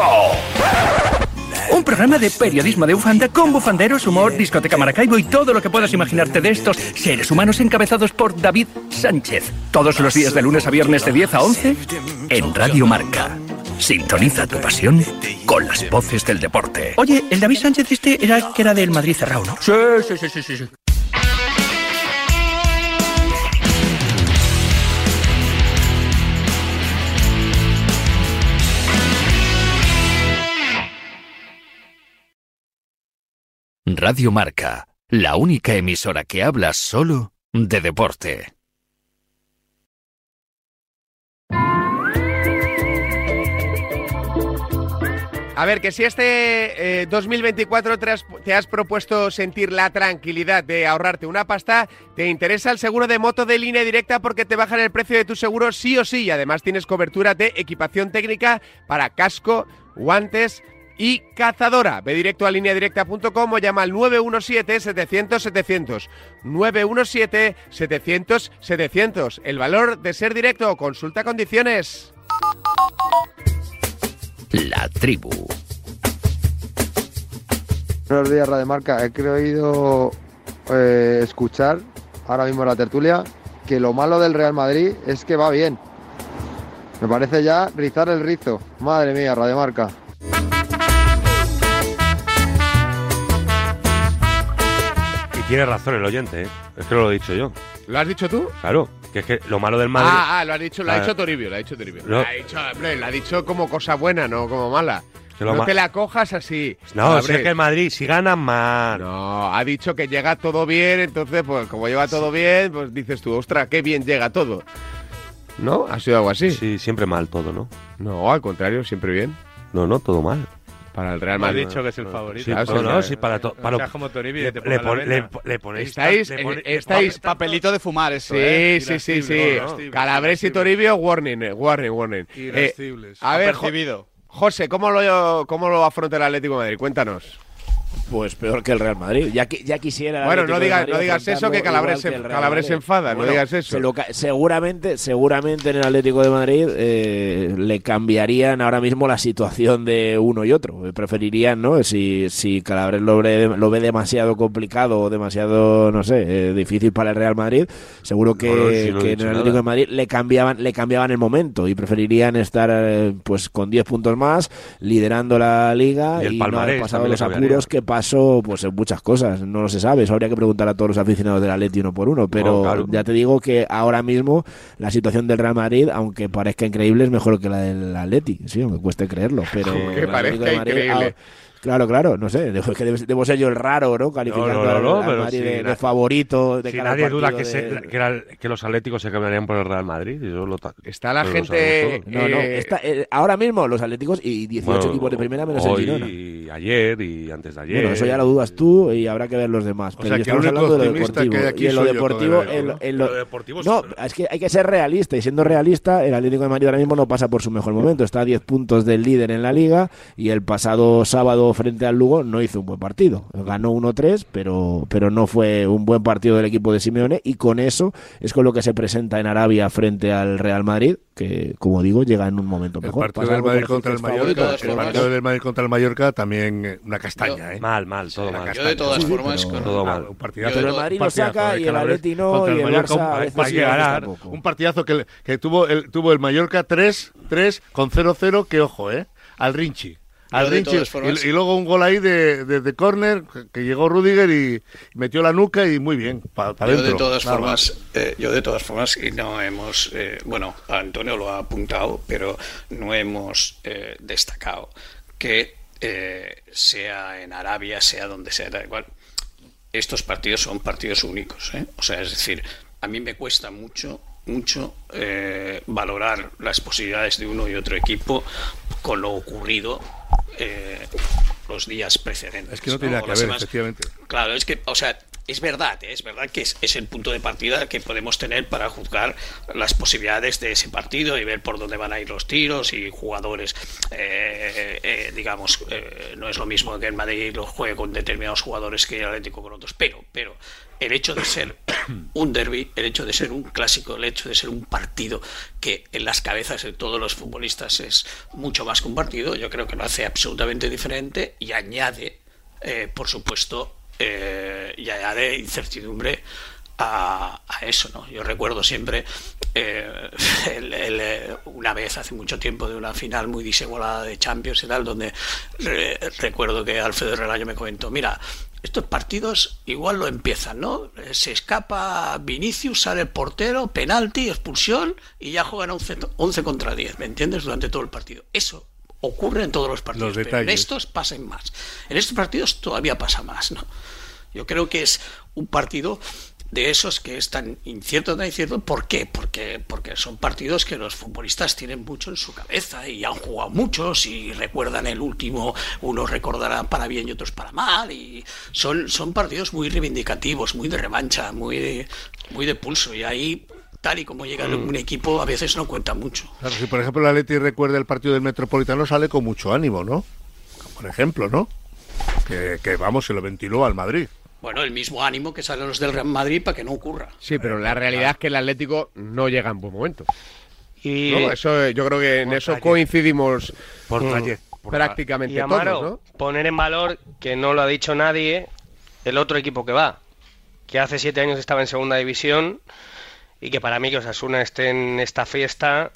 Un programa de periodismo de bufanda con bufanderos, humor, discoteca Maracaibo y todo lo que puedas imaginarte de estos seres humanos encabezados por David Sánchez. Todos los días de lunes a viernes de 10 a 11 en Radio Marca. Sintoniza tu pasión con las voces del deporte. Oye, el David Sánchez este era que era del Madrid cerrado, ¿no? Sí, sí, sí, sí, sí. Radio Marca, la única emisora que habla solo de deporte. A ver, que si este eh, 2024 te has, te has propuesto sentir la tranquilidad de ahorrarte una pasta, te interesa el seguro de moto de línea directa porque te bajan el precio de tu seguro sí o sí además tienes cobertura de equipación técnica para casco, guantes y cazadora. Ve directo a lineadirecta.com o llama al 917-700-700. 917-700-700. El valor de ser directo. Consulta condiciones. La tribu. Buenos días, Radio Marca. He creído eh, escuchar ahora mismo en la tertulia que lo malo del Real Madrid es que va bien. Me parece ya rizar el rizo. Madre mía, Radio tiene razón el oyente, ¿eh? es que lo he dicho yo. ¿Lo has dicho tú? Claro, que es que lo malo del Madrid. Ah, ah, lo has dicho, lo ha Ah, dicho Toribio, lo ha dicho Toribio. No. Lo ha dicho, hombre, lo ha dicho como cosa buena, no como mala. Que lo no ma- te la cojas así. No, si es que el Madrid, si gana más. No, ha dicho que llega todo bien, entonces, pues como llega todo bien, pues dices tú, ostras, qué bien llega todo. ¿No? ¿Ha sido algo así? Sí, siempre mal todo, ¿no? No, al contrario, siempre bien. No, no, todo mal. Para el Real Me has Madrid. dicho que es el favorito. Sí, Claro, no, sí, no, sí, para to- No para seas como Toribio le, te le pon- le- le ponéis Estáis, le eh, estáis pone- Papelito de fumar eso, Sí, ¿eh? sí, sí, sí. Irascible, Calabres y Toribio, warning, eh, warning, warning. Eh, Irascibles. a ver, Jo-. José, ¿cómo lo, ¿cómo lo afronta el Atlético de Madrid? Cuéntanos. Pues peor que el Real Madrid. Ya, ya quisiera. Bueno, no Madrid no digas eso, que Calabres Calabres se enfada, no digas eso. se lo ca- seguramente, seguramente en el Atlético de Madrid eh, le cambiarían ahora mismo la situación de uno y otro. Preferirían, ¿no? Si, si Calabres lo ve, lo ve demasiado complicado o demasiado, no sé, eh, difícil para el Real Madrid, seguro que, No, no, si no he que en el nada. Atlético de Madrid le cambiaban, le cambiaban el momento y preferirían estar eh, pues con 10 puntos más, liderando la liga Y el y, no haber pasado los apuros que pasó pues en muchas cosas. No lo se sabe, eso habría que preguntar a todos los aficionados del Atleti uno por uno, pero No, claro. ya te digo que ahora mismo la situación del Real Madrid, aunque parezca increíble, es mejor que la del Atleti, sí, aunque cueste creerlo, pero parezca Madrid, increíble. Claro, claro, no sé, es que debo, debo ser yo el raro, ¿no? Calificando No, no, no, al- no, al pero Madrid si de, favorito de Si nadie duda que, de- se- que, era- que los Atléticos se cambiarían por el Real Madrid. eso lo Está la gente. No, no, Eh, está- eh, ahora mismo los Atléticos y 18 Bueno, equipos de primera menos hoy, el Girona. y ayer y antes de ayer. Bueno, eso ya lo dudas tú y habrá que ver los demás. O Pero sea, yo que el estamos hablando de lo deportivo. aquí y en lo deportivo, todavía, en lo- ¿no? en lo- Lo deportivo no, es que hay que ser realista. Y siendo realista, el Atlético de Madrid ahora mismo no pasa por su mejor momento. Está a 10 puntos del líder en la liga y el pasado sábado partido frente al Lugo no hizo un buen partido. Ganó 1-3, pero, pero no fue un buen partido del equipo de Simeone y con eso es con lo que se presenta en Arabia frente al Real Madrid, que como digo llega en un momento El mejor. partido Pasa del Madrid con contra el Mallorca, el partido del Madrid contra el Mallorca también eh, una castaña, ¿eh? Mal, mal, todo mal. Yo de todas formas, con- todo mal. Un partidazo. Pero el Madrid lo saca y que el Atleti no, y el Mallorca, Barça hay- que ganar. Un partidazo que, que tuvo, el, tuvo el Mallorca 3, 3 con 0-0, que ojo, ¿eh? Al Rinchi. Al Yo Rinchi. Y, y luego un gol ahí de, de, de córner que, llegó Rudiger y metió la nuca y muy bien, para Yo adentro. de todas formas, eh, yo de todas formas y no hemos, eh, bueno, Antonio lo ha apuntado, pero no hemos eh, destacado que eh, sea en Arabia, sea donde sea, da igual. Estos partidos son partidos únicos, ¿eh? o sea, es decir, a mí me cuesta mucho, mucho eh, valorar las posibilidades de uno y otro equipo con lo ocurrido eh, los días precedentes. Es que no tiene nada O que ver, semanas- efectivamente. Claro, es que, o sea, es verdad, ¿eh? es verdad que es, es el punto de partida que podemos tener para juzgar las posibilidades de ese partido y ver por dónde van a ir los tiros y jugadores, eh, eh, digamos, no es lo mismo que el Madrid lo juegue con determinados jugadores que el Atlético con otros, pero, pero el hecho de ser un derby, el hecho de ser un clásico, el hecho de ser un partido que en las cabezas de todos los futbolistas es mucho más que un partido, yo creo que lo hace absolutamente diferente y añade, eh, por supuesto, eh, y añade incertidumbre a, eso, ¿no? Yo recuerdo siempre eh, una vez hace mucho tiempo de una final muy disigualada de Champions y tal, donde re- recuerdo que Alfredo Relayo me comentó, mira, estos partidos igual lo empiezan, ¿no? Eh, Se escapa Vinicius, sale el portero, penalti, expulsión y ya juegan 11, 11 contra 10, ¿me entiendes? Durante todo el partido. Eso ocurre en todos los partidos, Los pero en estos pasan más. En estos partidos todavía pasa más, ¿no? Yo creo que es un partido de esos que es tan incierto, tan incierto. ¿Por qué? Porque, porque son partidos que los futbolistas tienen mucho en su cabeza y han jugado muchos y recuerdan el último, unos recordarán para bien y otros para mal. Y son, son partidos muy reivindicativos, muy de revancha, muy de, muy de pulso. Y ahí, tal y como llega un equipo, a veces no cuenta mucho. Claro, si por ejemplo el Atleti recuerda el partido del Metropolitano, sale con mucho ánimo, ¿no? Por ejemplo, ¿no? Que, que vamos, se lo ventiló al Madrid. Bueno, el mismo ánimo que salen los del Real Madrid para que no ocurra. Sí, pero la realidad es que el Atlético no llega en buen momento. Y, No, eso, eh, yo creo que en eso coincidimos Por mm, calle, por prácticamente y Amaro, todos, ¿no? poner en valor que no lo ha dicho nadie el otro equipo que va, que hace siete años estaba en segunda división y que para mí que Osasuna esté en esta fiesta,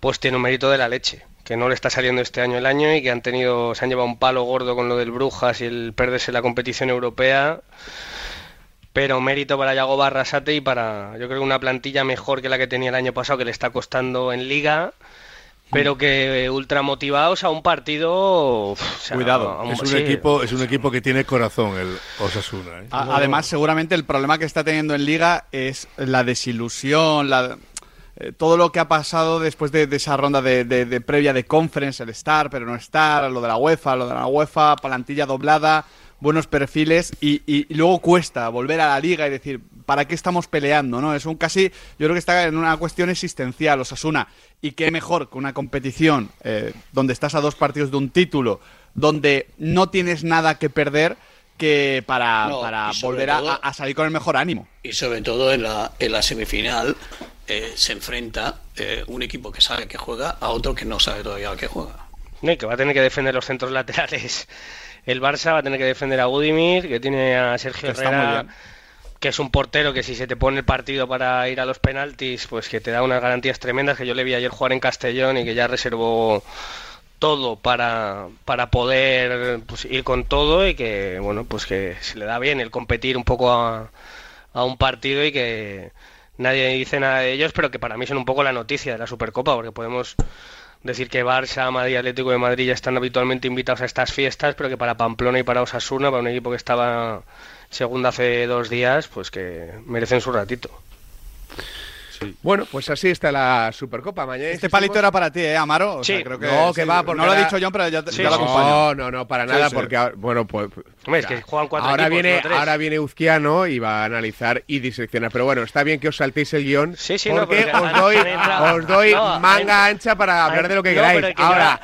pues tiene un mérito de la leche, que no le está saliendo este año el año y que han tenido, se han llevado un palo gordo con lo del Brujas y el perderse la competición europea. Pero mérito para Yago Barrasate y para, yo creo que una plantilla mejor que la que tenía el año pasado, que le está costando en liga, pero que ultra motivados a un partido. uf, o sea, a un- Es un sí. equipo, es un equipo que tiene corazón el Osasuna. ¿eh? Además, seguramente el problema que está teniendo en Liga es la desilusión, la, eh, todo lo que ha pasado después de, de esa ronda de, de- de previa de conference, el estar, pero no estar, lo de la UEFA, lo de la UEFA, plantilla doblada, buenos perfiles y, y- y luego cuesta volver a la Liga y decir, ¿para qué estamos peleando? no Es un casi, yo creo que está en una cuestión existencial, Osasuna. Y qué mejor que una competición eh, donde estás a dos partidos de un título, donde no tienes nada que perder que para, No, volver a salir con el mejor ánimo. Y sobre todo en la, en la semifinal eh, se enfrenta eh, un equipo que sabe que juega a otro que no sabe todavía a qué juega. No, y que va a tener que defender los centros laterales. El Barça va a tener que defender a Gudimir, que tiene a Sergio Que Herrera, que es un portero que si se te pone el partido para ir a los penaltis, pues que te da unas garantías tremendas, que yo le vi ayer jugar en Castellón y que ya reservó todo para, para poder pues, ir con todo y que, bueno, pues que se le da bien el competir un poco a, a un partido y que nadie dice nada de ellos, pero que para mí son un poco la noticia de la Supercopa, porque podemos decir que Barça, Madrid, Atlético de Madrid ya están habitualmente invitados a estas fiestas, pero que para Pamplona y para Osasuna, para un equipo que estaba segunda hace dos días, pues que merecen su ratito. Bueno, pues así está la Supercopa. Mañana este palito era para ti, ¿eh, Amaro? Sí. creo que, no, que va, no lo ha dicho John, pero ya, sí, ya lo acompaño. No, no, no, para nada, porque ahora, bueno, pues. Hombre, cuatro ahora viene, no Ahora viene Uzquiano y va a analizar y diseccionar. Pero bueno, está bien que os saltéis el guion. Sí, sí, porque, os doy, os doy manga ancha para hablar de lo que queráis. Ahora,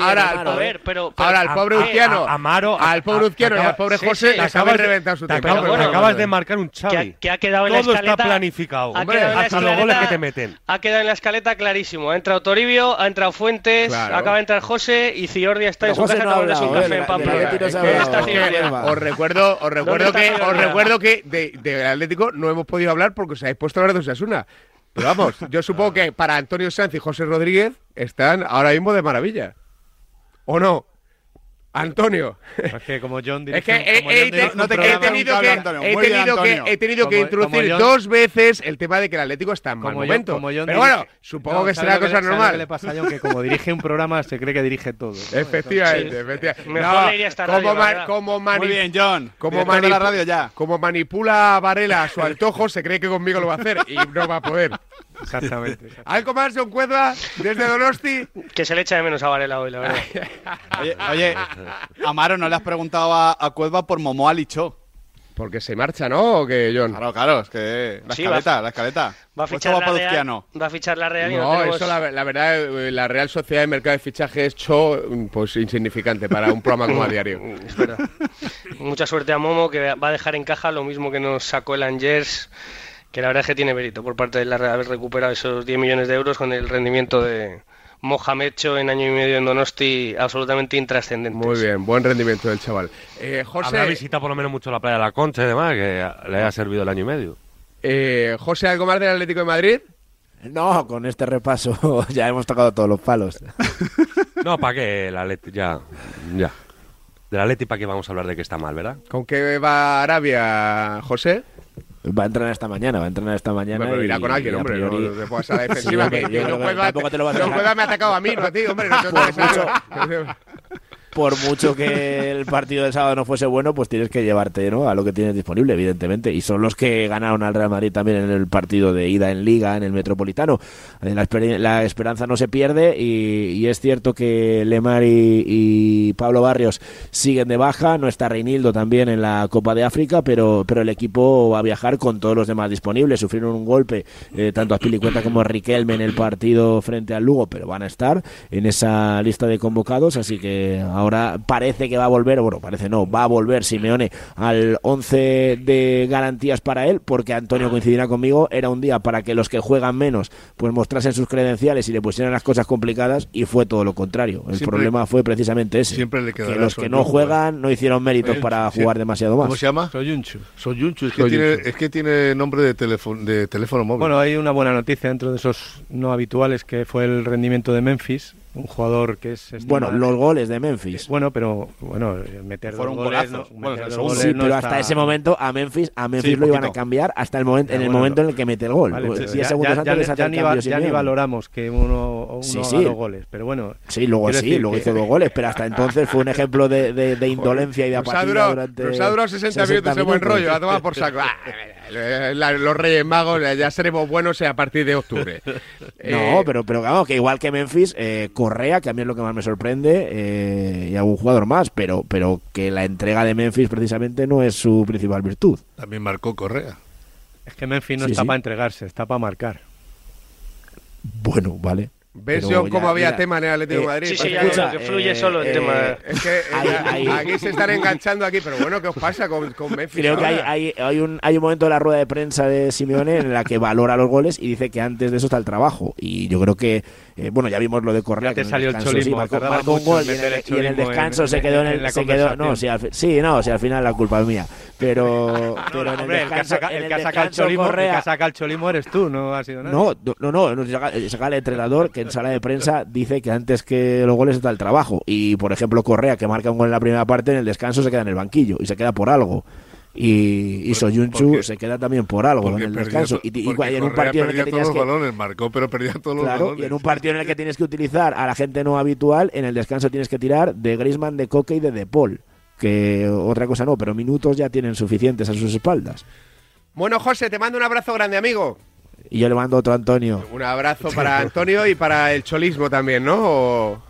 ahora, al pobre Uzquiano. Amaro. Al pobre Uzquiano y al pobre José, acabas de reventar su tiempo. Acabas de marcar un chavi. Que ha quedado en la Todo está planificado hasta los goles que te meten. Ha quedado en la escaleta clarísimo. Ha entrado Toribio, ha entrado Fuentes, acaba de entrar José y Ciordi está en su casa un café en Pamplona. Os recuerdo, os recuerdo que, os recuerdo que de, Atlético no hemos podido hablar porque os habéis puesto a hablar de Osasuna. Pero vamos, yo supongo que para Antonio Sanz y José Rodríguez están ahora mismo de maravilla. ¿O no? Antonio. Es que como John Es que he, tenido que, he tenido que, he tenido que introducir John, dos veces el tema de que el Atlético está en mal como momento. Como John Pero bueno, supongo no, que será cosa que, normal. Le pasa a John, que como dirige un programa se cree que dirige todo. ¿no? Efectivamente, efectivamente. No, como, Muy bien, John. Como, manipula Varela a su antojo, se cree que conmigo lo va a hacer y no va a poder. Exactamente. exactamente. ¿Algo más, John Cuedra, desde Donosti? Que se le echa de menos a Varela hoy, la verdad. oye, oye, Amaro, ¿no le has preguntado a, a Cuedva por Momoa Lichó? Porque se marcha, ¿no? ¿O que John? Claro, claro, es que la escaleta, va, la escaleta. Va a pues fichar la Real, no? va a fichar la Real y no, no tenemos... eso la, la, verdad, eh, la Real Sociedad de Mercado de Fichaje es cho, mm, pues insignificante para un programa como a diario. es verdad. Mucha suerte a Momo que va a dejar en caja lo mismo que nos sacó el Angers que la verdad es que tiene mérito por parte de la Real haber recuperado esos 10 millones de euros con el rendimiento de Mohamecho en año y medio en Donosti absolutamente intrascendente. Muy bien, buen rendimiento del chaval. Eh, José... Habrá visitado por lo menos mucho la playa de la Concha y demás, que le ha servido el año y medio. Eh, José, ¿algo más del Atlético de Madrid? No, con este repaso ya hemos tocado todos los palos. no, ¿para qué? La Leti, ya, ya. De la Leti, ¿para qué vamos a hablar de que está mal, verdad? ¿Con qué va Arabia, José? Va a entrenar esta mañana, va a entrenar esta mañana. Pero irá con alguien, hombre. Priori... No, no, se a defensiva. sí, que, yo, yo, no juega, tampoco te lo va a hacer. No juega me ha atacado a mí, no a ti, hombre. No, pues mucho, por mucho que el partido del sábado no fuese bueno, pues tienes que llevarte a lo que tienes disponible, evidentemente. Y son los que ganaron al Real Madrid también en el partido de ida en Liga, en el Metropolitano. Eh, la, esperanza no se pierde y, es cierto que Lemar y, y Pablo Barrios siguen de baja. No está Reinildo también en la Copa de África, pero, pero el equipo va a viajar con todos los demás disponibles. Sufrieron un golpe eh, tanto a Pilicueta como a Riquelme en el partido frente al Lugo, pero van a estar en esa lista de convocados. Así que ahora Ahora parece que va a volver, bueno, parece no, va a volver Simeone al 11 de garantías para él, porque Antonio coincidirá conmigo, era un día para que los que juegan menos pues mostrasen sus credenciales y le pusieran las cosas complicadas y fue todo lo contrario. El problema fue precisamente ese. Siempre le que los que no juegan ¿eh? no hicieron méritos para jugar demasiado más. ¿Cómo se llama? Soyunchu. Soyunchu, es que, es que tiene nombre de teléfono, de teléfono móvil. Bueno, hay una buena noticia dentro de esos no habituales que fue el rendimiento de Memphis un jugador que es... Este bueno, los goles de Memphis. Eh, bueno, pero bueno, eh, meter Fueron goles... Bueno, sí, pero hasta ese momento a Memphis, a Memphis lo iban a cambiar hasta el momento, en el momento en el que mete el gol. Vale, pues, ya, ni, ni valoramos que uno, uno sí, sí. Goles, pero bueno... Sí, luego sí, luego hizo dos goles, pero hasta entonces fue un ejemplo de, indolencia y de apatía durante... Nos ha durado 60, minutos buen rollo, a tomar por saco. Ah, Eh, los Reyes Magos eh, ya seremos buenos eh, a partir de octubre. no, pero, pero vamos, que igual que Memphis, Correa, que a mí es lo que más me sorprende, eh, y algún jugador más, pero, pero que la entrega de Memphis precisamente no es su principal virtud. También marcó Correa. Es que Memphis no está para entregarse, está para marcar. Bueno, vale. ¿Ves John, cómo había mira, tema en el eh, Atlético de Madrid? Sí, sí, ya fluye eh, solo el tema. Eh, es que aquí se están enganchando aquí, pero bueno, ¿qué os pasa con, con Memphis? Creo que hay, hay, un, hay un momento de la rueda de prensa de Simeone en la que valora los goles y dice que antes de eso está el trabajo. Y yo creo que, bueno, ya vimos lo de Correa. Ya te que salió el, descanso, el marcó, un gol y en, el, descanso se quedó en, el, se quedó, no, si al, Sí, no, si al final la culpa es mía. Pero, el, que saca, en el, eres tú, no ha sido nada. No, no, no, no eh, saca, el entrenador que en sala de prensa dice que antes que los goles está el trabajo. Y por ejemplo, Correa, que marca un gol en la primera parte, en el descanso se queda en el banquillo y se queda por algo. Y, y Soyunchu se queda también por algo en el descanso. Y, en un partido en el que tenías que, balones, marcó, pero perdía todos los balones. Tienes que utilizar a la gente no habitual, en el descanso tienes que tirar de Grisman, de Coque y de De que otra cosa no, pero minutos ya tienen suficientes a sus espaldas. Bueno, José, te mando un abrazo grande, amigo. Y yo le mando otro a Antonio. Un abrazo para Antonio y para el cholismo también, ¿no? O-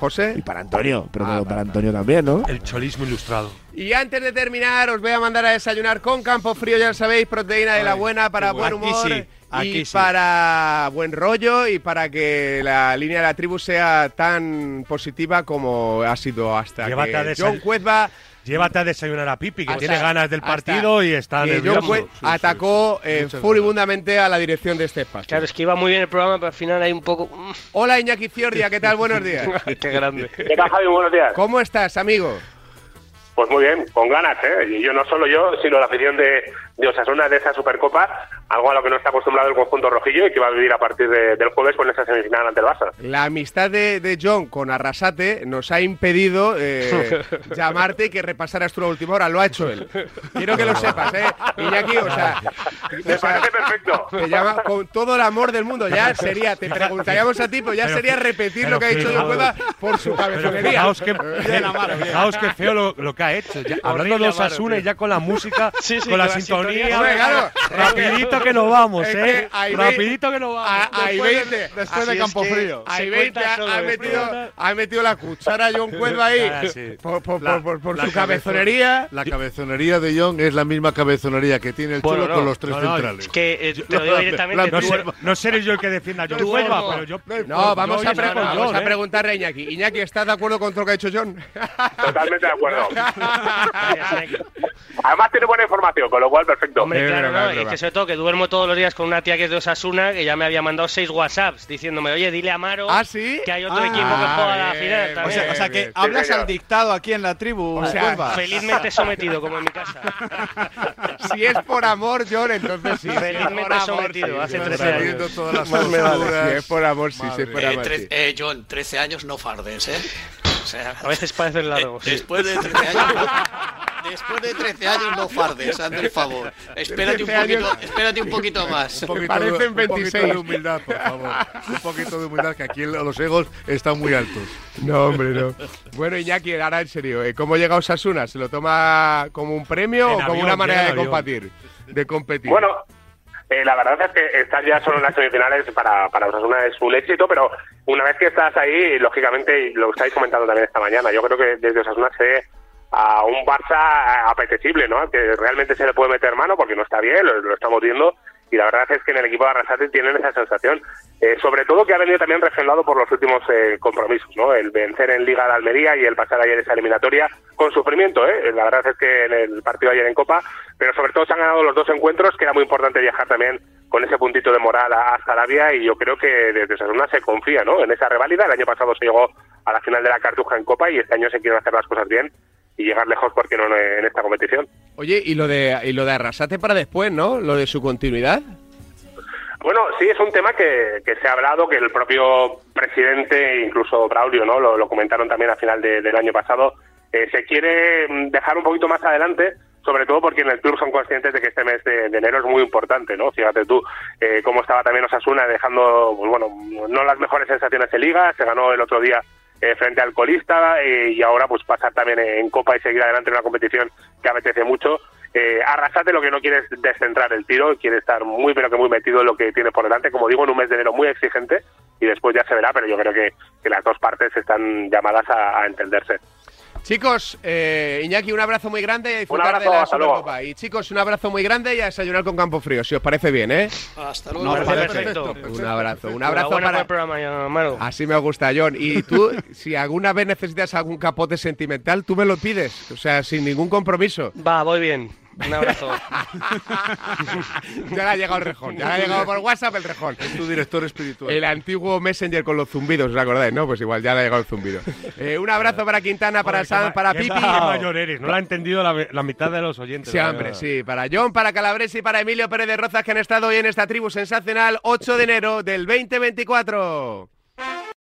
José. Y para Antonio, pero no, para Antonio también, ¿no? El cholismo ilustrado. Y antes de terminar, os voy a mandar a desayunar con Campo Frío, ya sabéis, proteína de la buena para buen humor Aquí sí, aquí y sí. para buen rollo y para que la línea de la tribu sea tan positiva como ha sido hasta Llévate que John Cuezba Llévate a desayunar a Pipi, que tiene ganas del partido y está nervioso. Cuez atacó eh, furibundamente a la dirección de este espacio. Claro, es que iba muy bien el programa, pero al final hay un poco. mm, Hola Iñaki Ciordia, ¿qué tal? Buenos días. Qué grande. ¿Qué tal, Javi? Buenos días. ¿Cómo estás, amigo? Pues muy bien, con ganas, ¿eh? Y yo no solo yo, sino la afición de, de Osasuna de esa Supercopa, algo a lo que no está acostumbrado el conjunto rojillo y que va a vivir a partir de- del jueves con esa semifinal ante el Barça. La amistad de, de John con Arrasate nos ha impedido eh, llamarte y que repasaras tú la última hora. Lo ha hecho él. Quiero que lo sepas, ¿eh? Iñaki, o sea, Me parece perfecto. te llama con todo el amor del mundo. Ya sería, te preguntaríamos a ti, pero ya Pero- sería repetir lo que ha dicho John Cueva por su cabezonería. fijaos que, fijaos que feo lo, lo que ha hecho. Ya, hablando de Osasuna y ya con la música, Sí, sí, con la con la sintonía. sintonía. Hombre, claro. Rapidito que nos vamos, ¿eh? que Rapidito que nos vamos. Ahí Después de- 20. después de Así Campo es que Frío. Ahí Se 20 cuenta ha, metido, ha metido la cuchara John Cueva ahí Ah, sí. por, por- La- por- por la su cabezonería. La cabezonería de John es la misma cabezonería que tiene el Bueno, Cholo no, con los tres no, no, centrales. Es que eh, te lo digo directamente. No, tú- sé- no seré yo el que defienda a John no. pero yo. No, vamos, yo a, vamos John, a ¿eh? preguntarle a Iñaki. Iñaki, ¿estás de acuerdo con todo lo que ha hecho John? Totalmente de acuerdo. Además tiene buena información, con lo cual perfecto. Hombre, Es claro, ¿no? es que sobre todo que duermo todos los días con una tía que es de Osasuna, que ya me había mandado seis WhatsApps diciéndome, oye, dile a Maro ¿Ah, sí? que hay otro Ah, equipo que juega a la final. O sea, o sea que bien. hablas al dictado aquí en la tribu, O sea. Felizmente sometido, como en mi casa. si es por amor, John, entonces sí. Felizmente Por amor, sometido, sí. hace John, 13 perdiendo años. todas las Más me vale. posturas. Si es por amor, sí, si es por Eh, amor, sí. eh, John, 13 años no fardes, ¿eh? O sea, A veces parecen largos. eh, después de 13 años después de 13 años no fardes, hazme el favor. Espérate un 13 años. poquito, espérate un poquito más. Un poquito, parecen de, un poquito 26. de humildad, por favor. Un poquito de humildad, que aquí los egos están muy altos. No, hombre, no. Bueno, Iñaki, ahora en serio, ¿eh? ¿cómo llega Osasuna? ¿Se lo toma como un premio En o como avión, una manera de competir? De competir. Bueno, eh, la verdad es que estar ya solo en las semifinales para, para Osasuna es un éxito, pero una vez que estás ahí, lógicamente, y lo estáis comentando también esta mañana, yo creo que desde Osasuna se a un Barça apetecible, ¿no? Que realmente se le puede meter mano porque no está bien, lo, estamos viendo, y la verdad es que en el equipo de Arrasate tienen esa sensación, Eh, sobre todo que ha venido también refrendado por los últimos eh, compromisos, ¿no? El vencer en Liga de Almería y el pasar ayer esa eliminatoria con sufrimiento, ¿eh? La verdad es que en el partido ayer en Copa, pero sobre todo se han ganado los dos encuentros, que era muy importante viajar también con ese puntito de moral hasta Arabia y yo creo que desde Osasuna se confía, ¿no? En esa reválida, el año pasado se llegó a la final de la Cartuja en Copa y este año se quieren hacer las cosas bien y llegar lejos, porque no en esta competición? Oye, y lo de y lo de Arrasate para después, ¿no? Lo de su continuidad. Bueno, sí, es un tema que, que se ha hablado, que el propio presidente, incluso Braulio, ¿no? Lo, lo comentaron también a final de- del año pasado. eh, se quiere dejar un poquito más adelante, sobre todo porque en el club son conscientes de que este mes de, de enero es muy importante, ¿no? Fíjate tú eh, cómo estaba también Osasuna dejando, pues bueno, no las mejores sensaciones en Liga, se ganó el otro día eh, frente al colista eh, y ahora pues pasar también en Copa y seguir adelante en una competición que apetece mucho. Eh, Arrasate lo que no quiere es descentrar el tiro, quiere estar muy pero que muy metido en lo que tiene por delante, como digo, en un mes de enero muy exigente y después ya se verá, pero yo creo que, que las dos partes están llamadas a entenderse. Chicos, eh, Iñaki, un abrazo muy grande y a disfrutar abrazo, de la hasta luego. Supercopa. Y chicos, un abrazo muy grande y a desayunar con Campo Frío, si os parece bien, ¿eh? Hasta luego. Parece perfecto. Un abrazo, un abrazo para... el programa. Así me gusta, John. Y tú, si alguna vez necesitas algún capote sentimental, tú me lo pides. O sea, sin ningún compromiso. Va, voy bien. Un abrazo. ya le ha llegado el rejón. Ya le ha llegado por WhatsApp el rejón. Es tu director espiritual. El antiguo Messenger con los zumbidos, ¿os acordáis? No, pues igual ya le ha llegado el zumbido. Eh, un abrazo para Quintana, para Sam, para Qué Pipi. mayor eres, no lo ha entendido la, la mitad de los oyentes. Sí, hombre, verdad. sí. Para John, para Calabresi y para Emilio Pérez de Rozas que han estado hoy en esta tribu sensacional 8 de enero del 2024.